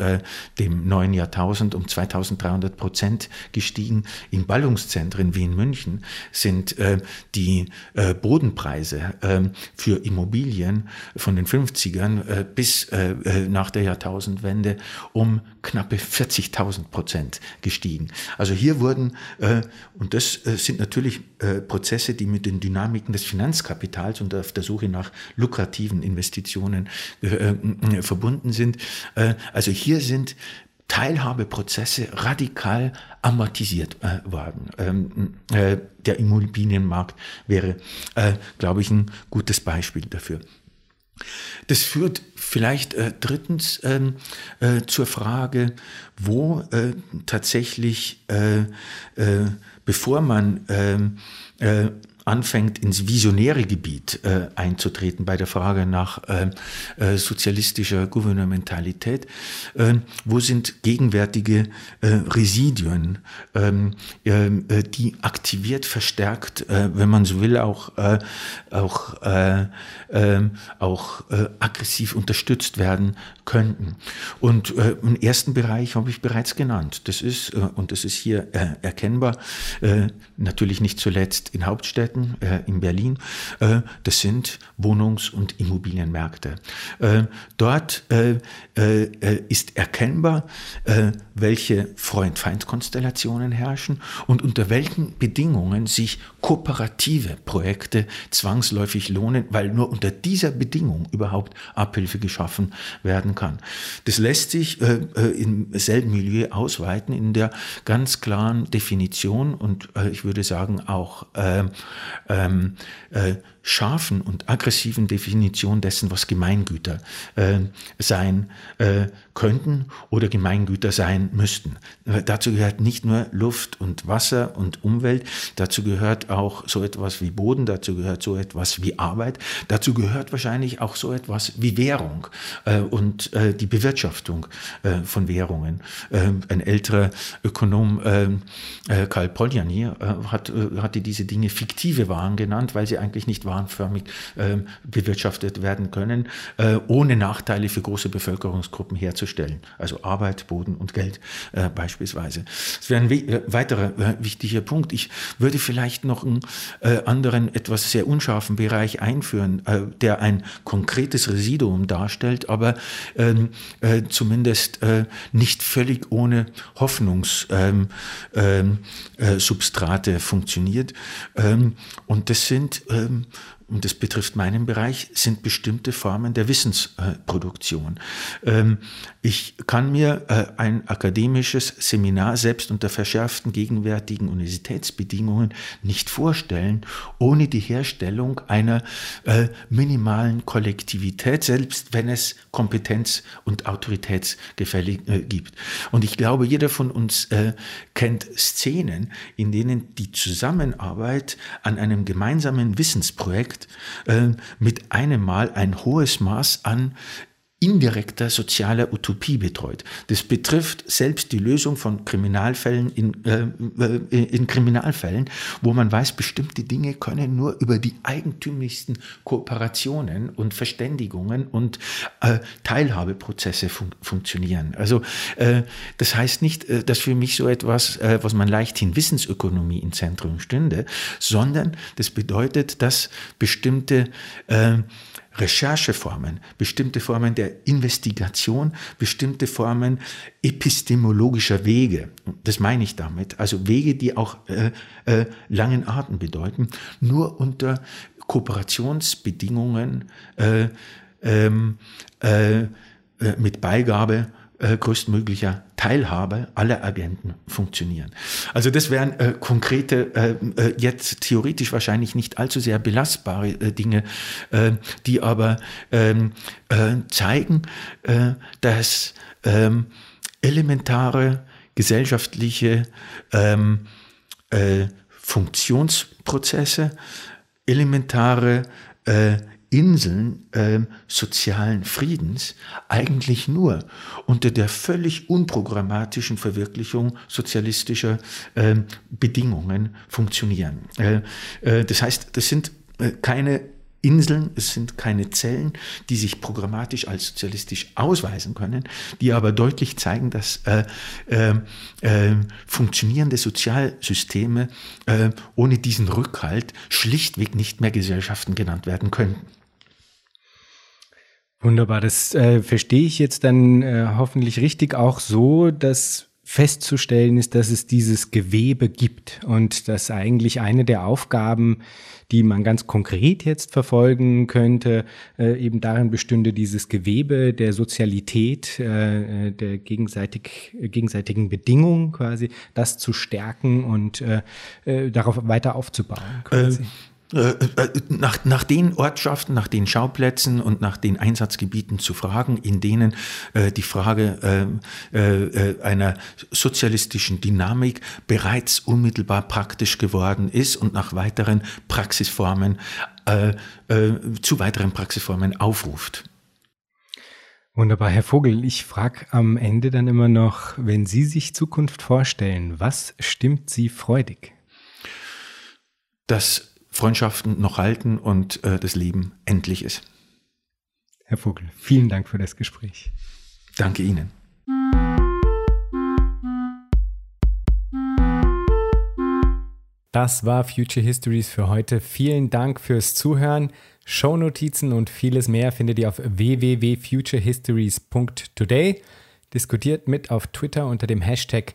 dem neuen Jahrtausend 2000 um 2300 Prozent gestiegen. In Ballungszentren wie in München sind äh, die äh, Bodenpreise äh, für Immobilien von den 50ern äh, bis äh, äh, nach der Jahrtausendwende um knappe 40.000 Prozent gestiegen. Also hier wurden, und das sind natürlich Prozesse, die mit den Dynamiken des Finanzkapitals und auf der Suche nach lukrativen Investitionen verbunden sind. also hier sind Teilhabeprozesse radikal amortisiert äh, worden. Ähm, äh, der Immobilienmarkt wäre, äh, glaube ich, ein gutes Beispiel dafür. Das führt vielleicht äh, drittens ähm, äh, zur Frage, wo äh, tatsächlich, äh, äh, bevor man ähm, äh, anfängt, ins visionäre Gebiet äh, einzutreten bei der Frage nach äh, äh, sozialistischer Gouvernementalität. Äh, wo sind gegenwärtige äh, Residuen, ähm, äh, die aktiviert, verstärkt, wenn man so will, auch, auch, ähm, auch aggressiv unterstützt werden könnten? Und im ersten Bereich habe ich bereits genannt. Das ist, und das ist hier erkennbar, natürlich nicht zuletzt in Hauptstädten, Städten, äh, in Berlin, äh, das sind Wohnungs- und Immobilienmärkte. Äh, dort äh, äh, ist erkennbar, äh, welche Freund-Feind-Konstellationen herrschen und unter welchen Bedingungen sich kooperative Projekte zwangsläufig lohnen, weil nur unter dieser Bedingung überhaupt Abhilfe geschaffen werden kann. Das lässt sich im selben Milieu ausweiten in der ganz klaren Definition und ich würde sagen auch ähm, äh, scharfen und aggressiven Definition dessen, was Gemeingüter äh, sein äh, könnten oder Gemeingüter sein müssten. Dazu gehört nicht nur Luft und Wasser und Umwelt, dazu gehört auch so etwas wie Boden, dazu gehört so etwas wie Arbeit, dazu gehört wahrscheinlich auch so etwas wie Währung äh, und äh, die Bewirtschaftung äh, von Währungen. Äh, ein älterer Ökonom, äh, äh, Karl Polanyi, äh, hat, hatte diese Dinge fiktive Waren genannt, weil sie eigentlich nicht warenförmig äh, bewirtschaftet werden können, äh, ohne Nachteile für große Bevölkerungsgruppen herzustellen. Also Arbeit, Boden und Geld äh, beispielsweise. Das wäre ein äh, weiterer äh, wichtiger Punkt. Ich würde vielleicht noch einen äh, anderen, etwas sehr unscharfen Bereich einführen, der ein konkretes Residuum darstellt, aber ähm, zumindest nicht völlig ohne Hoffnungssubstrate ähm, ähm, funktioniert. und das sind und das betrifft meinen Bereich, sind bestimmte Formen der Wissensproduktion. Ähm, ich kann mir äh, ein akademisches Seminar selbst unter verschärften gegenwärtigen Universitätsbedingungen nicht vorstellen, ohne die Herstellung einer äh, minimalen Kollektivität, selbst wenn es Kompetenz- und Autoritätsgefälle äh, gibt. Und ich glaube, jeder von uns kennt Szenen, in denen die Zusammenarbeit an einem gemeinsamen Wissensprojekt mit einem Mal ein hohes Maß an indirekter sozialer Utopie betreut. Das betrifft selbst die Lösung von Kriminalfällen in, äh, äh, in Kriminalfällen, wo man weiß, bestimmte Dinge können nur über die eigentümlichsten Kooperationen und Verständigungen und äh, Teilhabeprozesse fun funktionieren. Also äh, das heißt nicht, äh, dass für mich so etwas, äh, was man leichthin Wissensökonomie im Zentrum stünde, sondern das bedeutet, dass bestimmte Rechercheformen, bestimmte Formen der Investigation, bestimmte Formen epistemologischer Wege, das meine ich damit, also Wege, die auch äh, äh, langen Arten bedeuten, nur unter Kooperationsbedingungen äh, ähm, äh, äh, mit Beigabe äh, größtmöglicher Teilhabe aller Agenten funktionieren. Also das wären äh, konkrete, äh, äh, jetzt theoretisch wahrscheinlich nicht allzu sehr belastbare äh, Dinge, äh, die aber ähm, äh, zeigen, dass ähm, elementare gesellschaftliche ähm, Funktionsprozesse, elementare äh, Inseln äh, sozialen Friedens eigentlich nur unter der völlig unprogrammatischen Verwirklichung sozialistischer äh, Bedingungen funktionieren. Äh, äh, das heißt, das sind äh, keine Inseln, es sind keine Zellen, die sich programmatisch als sozialistisch ausweisen können, die aber deutlich zeigen, dass äh, äh, äh, funktionierende Sozialsysteme äh, ohne diesen Rückhalt schlichtweg nicht mehr Gesellschaften genannt werden könnten. Wunderbar, das äh, verstehe ich jetzt dann äh, hoffentlich richtig auch so, dass festzustellen ist, dass es dieses Gewebe gibt und dass eigentlich eine der Aufgaben, die man ganz konkret jetzt verfolgen könnte, äh, eben darin bestünde, dieses Gewebe der Sozialität, äh, äh der gegenseitig, gegenseitigen Bedingungen quasi, das zu stärken und äh, äh darauf weiter aufzubauen. Quasi. Äh, äh, nach, nach den Ortschaften, nach den Schauplätzen und nach den Einsatzgebieten zu fragen, in denen äh, die Frage äh, äh, einer sozialistischen Dynamik bereits unmittelbar praktisch geworden ist und nach weiteren Praxisformen, äh, zu weiteren Praxisformen aufruft. Wunderbar, Herr Vogel. Ich frage am Ende dann immer noch, wenn Sie sich Zukunft vorstellen, was stimmt Sie freudig? Das Freundschaften noch halten und äh, das Leben endlich ist. Herr Vogel, vielen Dank für das Gespräch. Danke Ihnen. Das war Future Histories für heute. Vielen Dank fürs Zuhören. Shownotizen und vieles mehr findet ihr auf www.futurehistories.today. Diskutiert mit auf Twitter unter dem Hashtag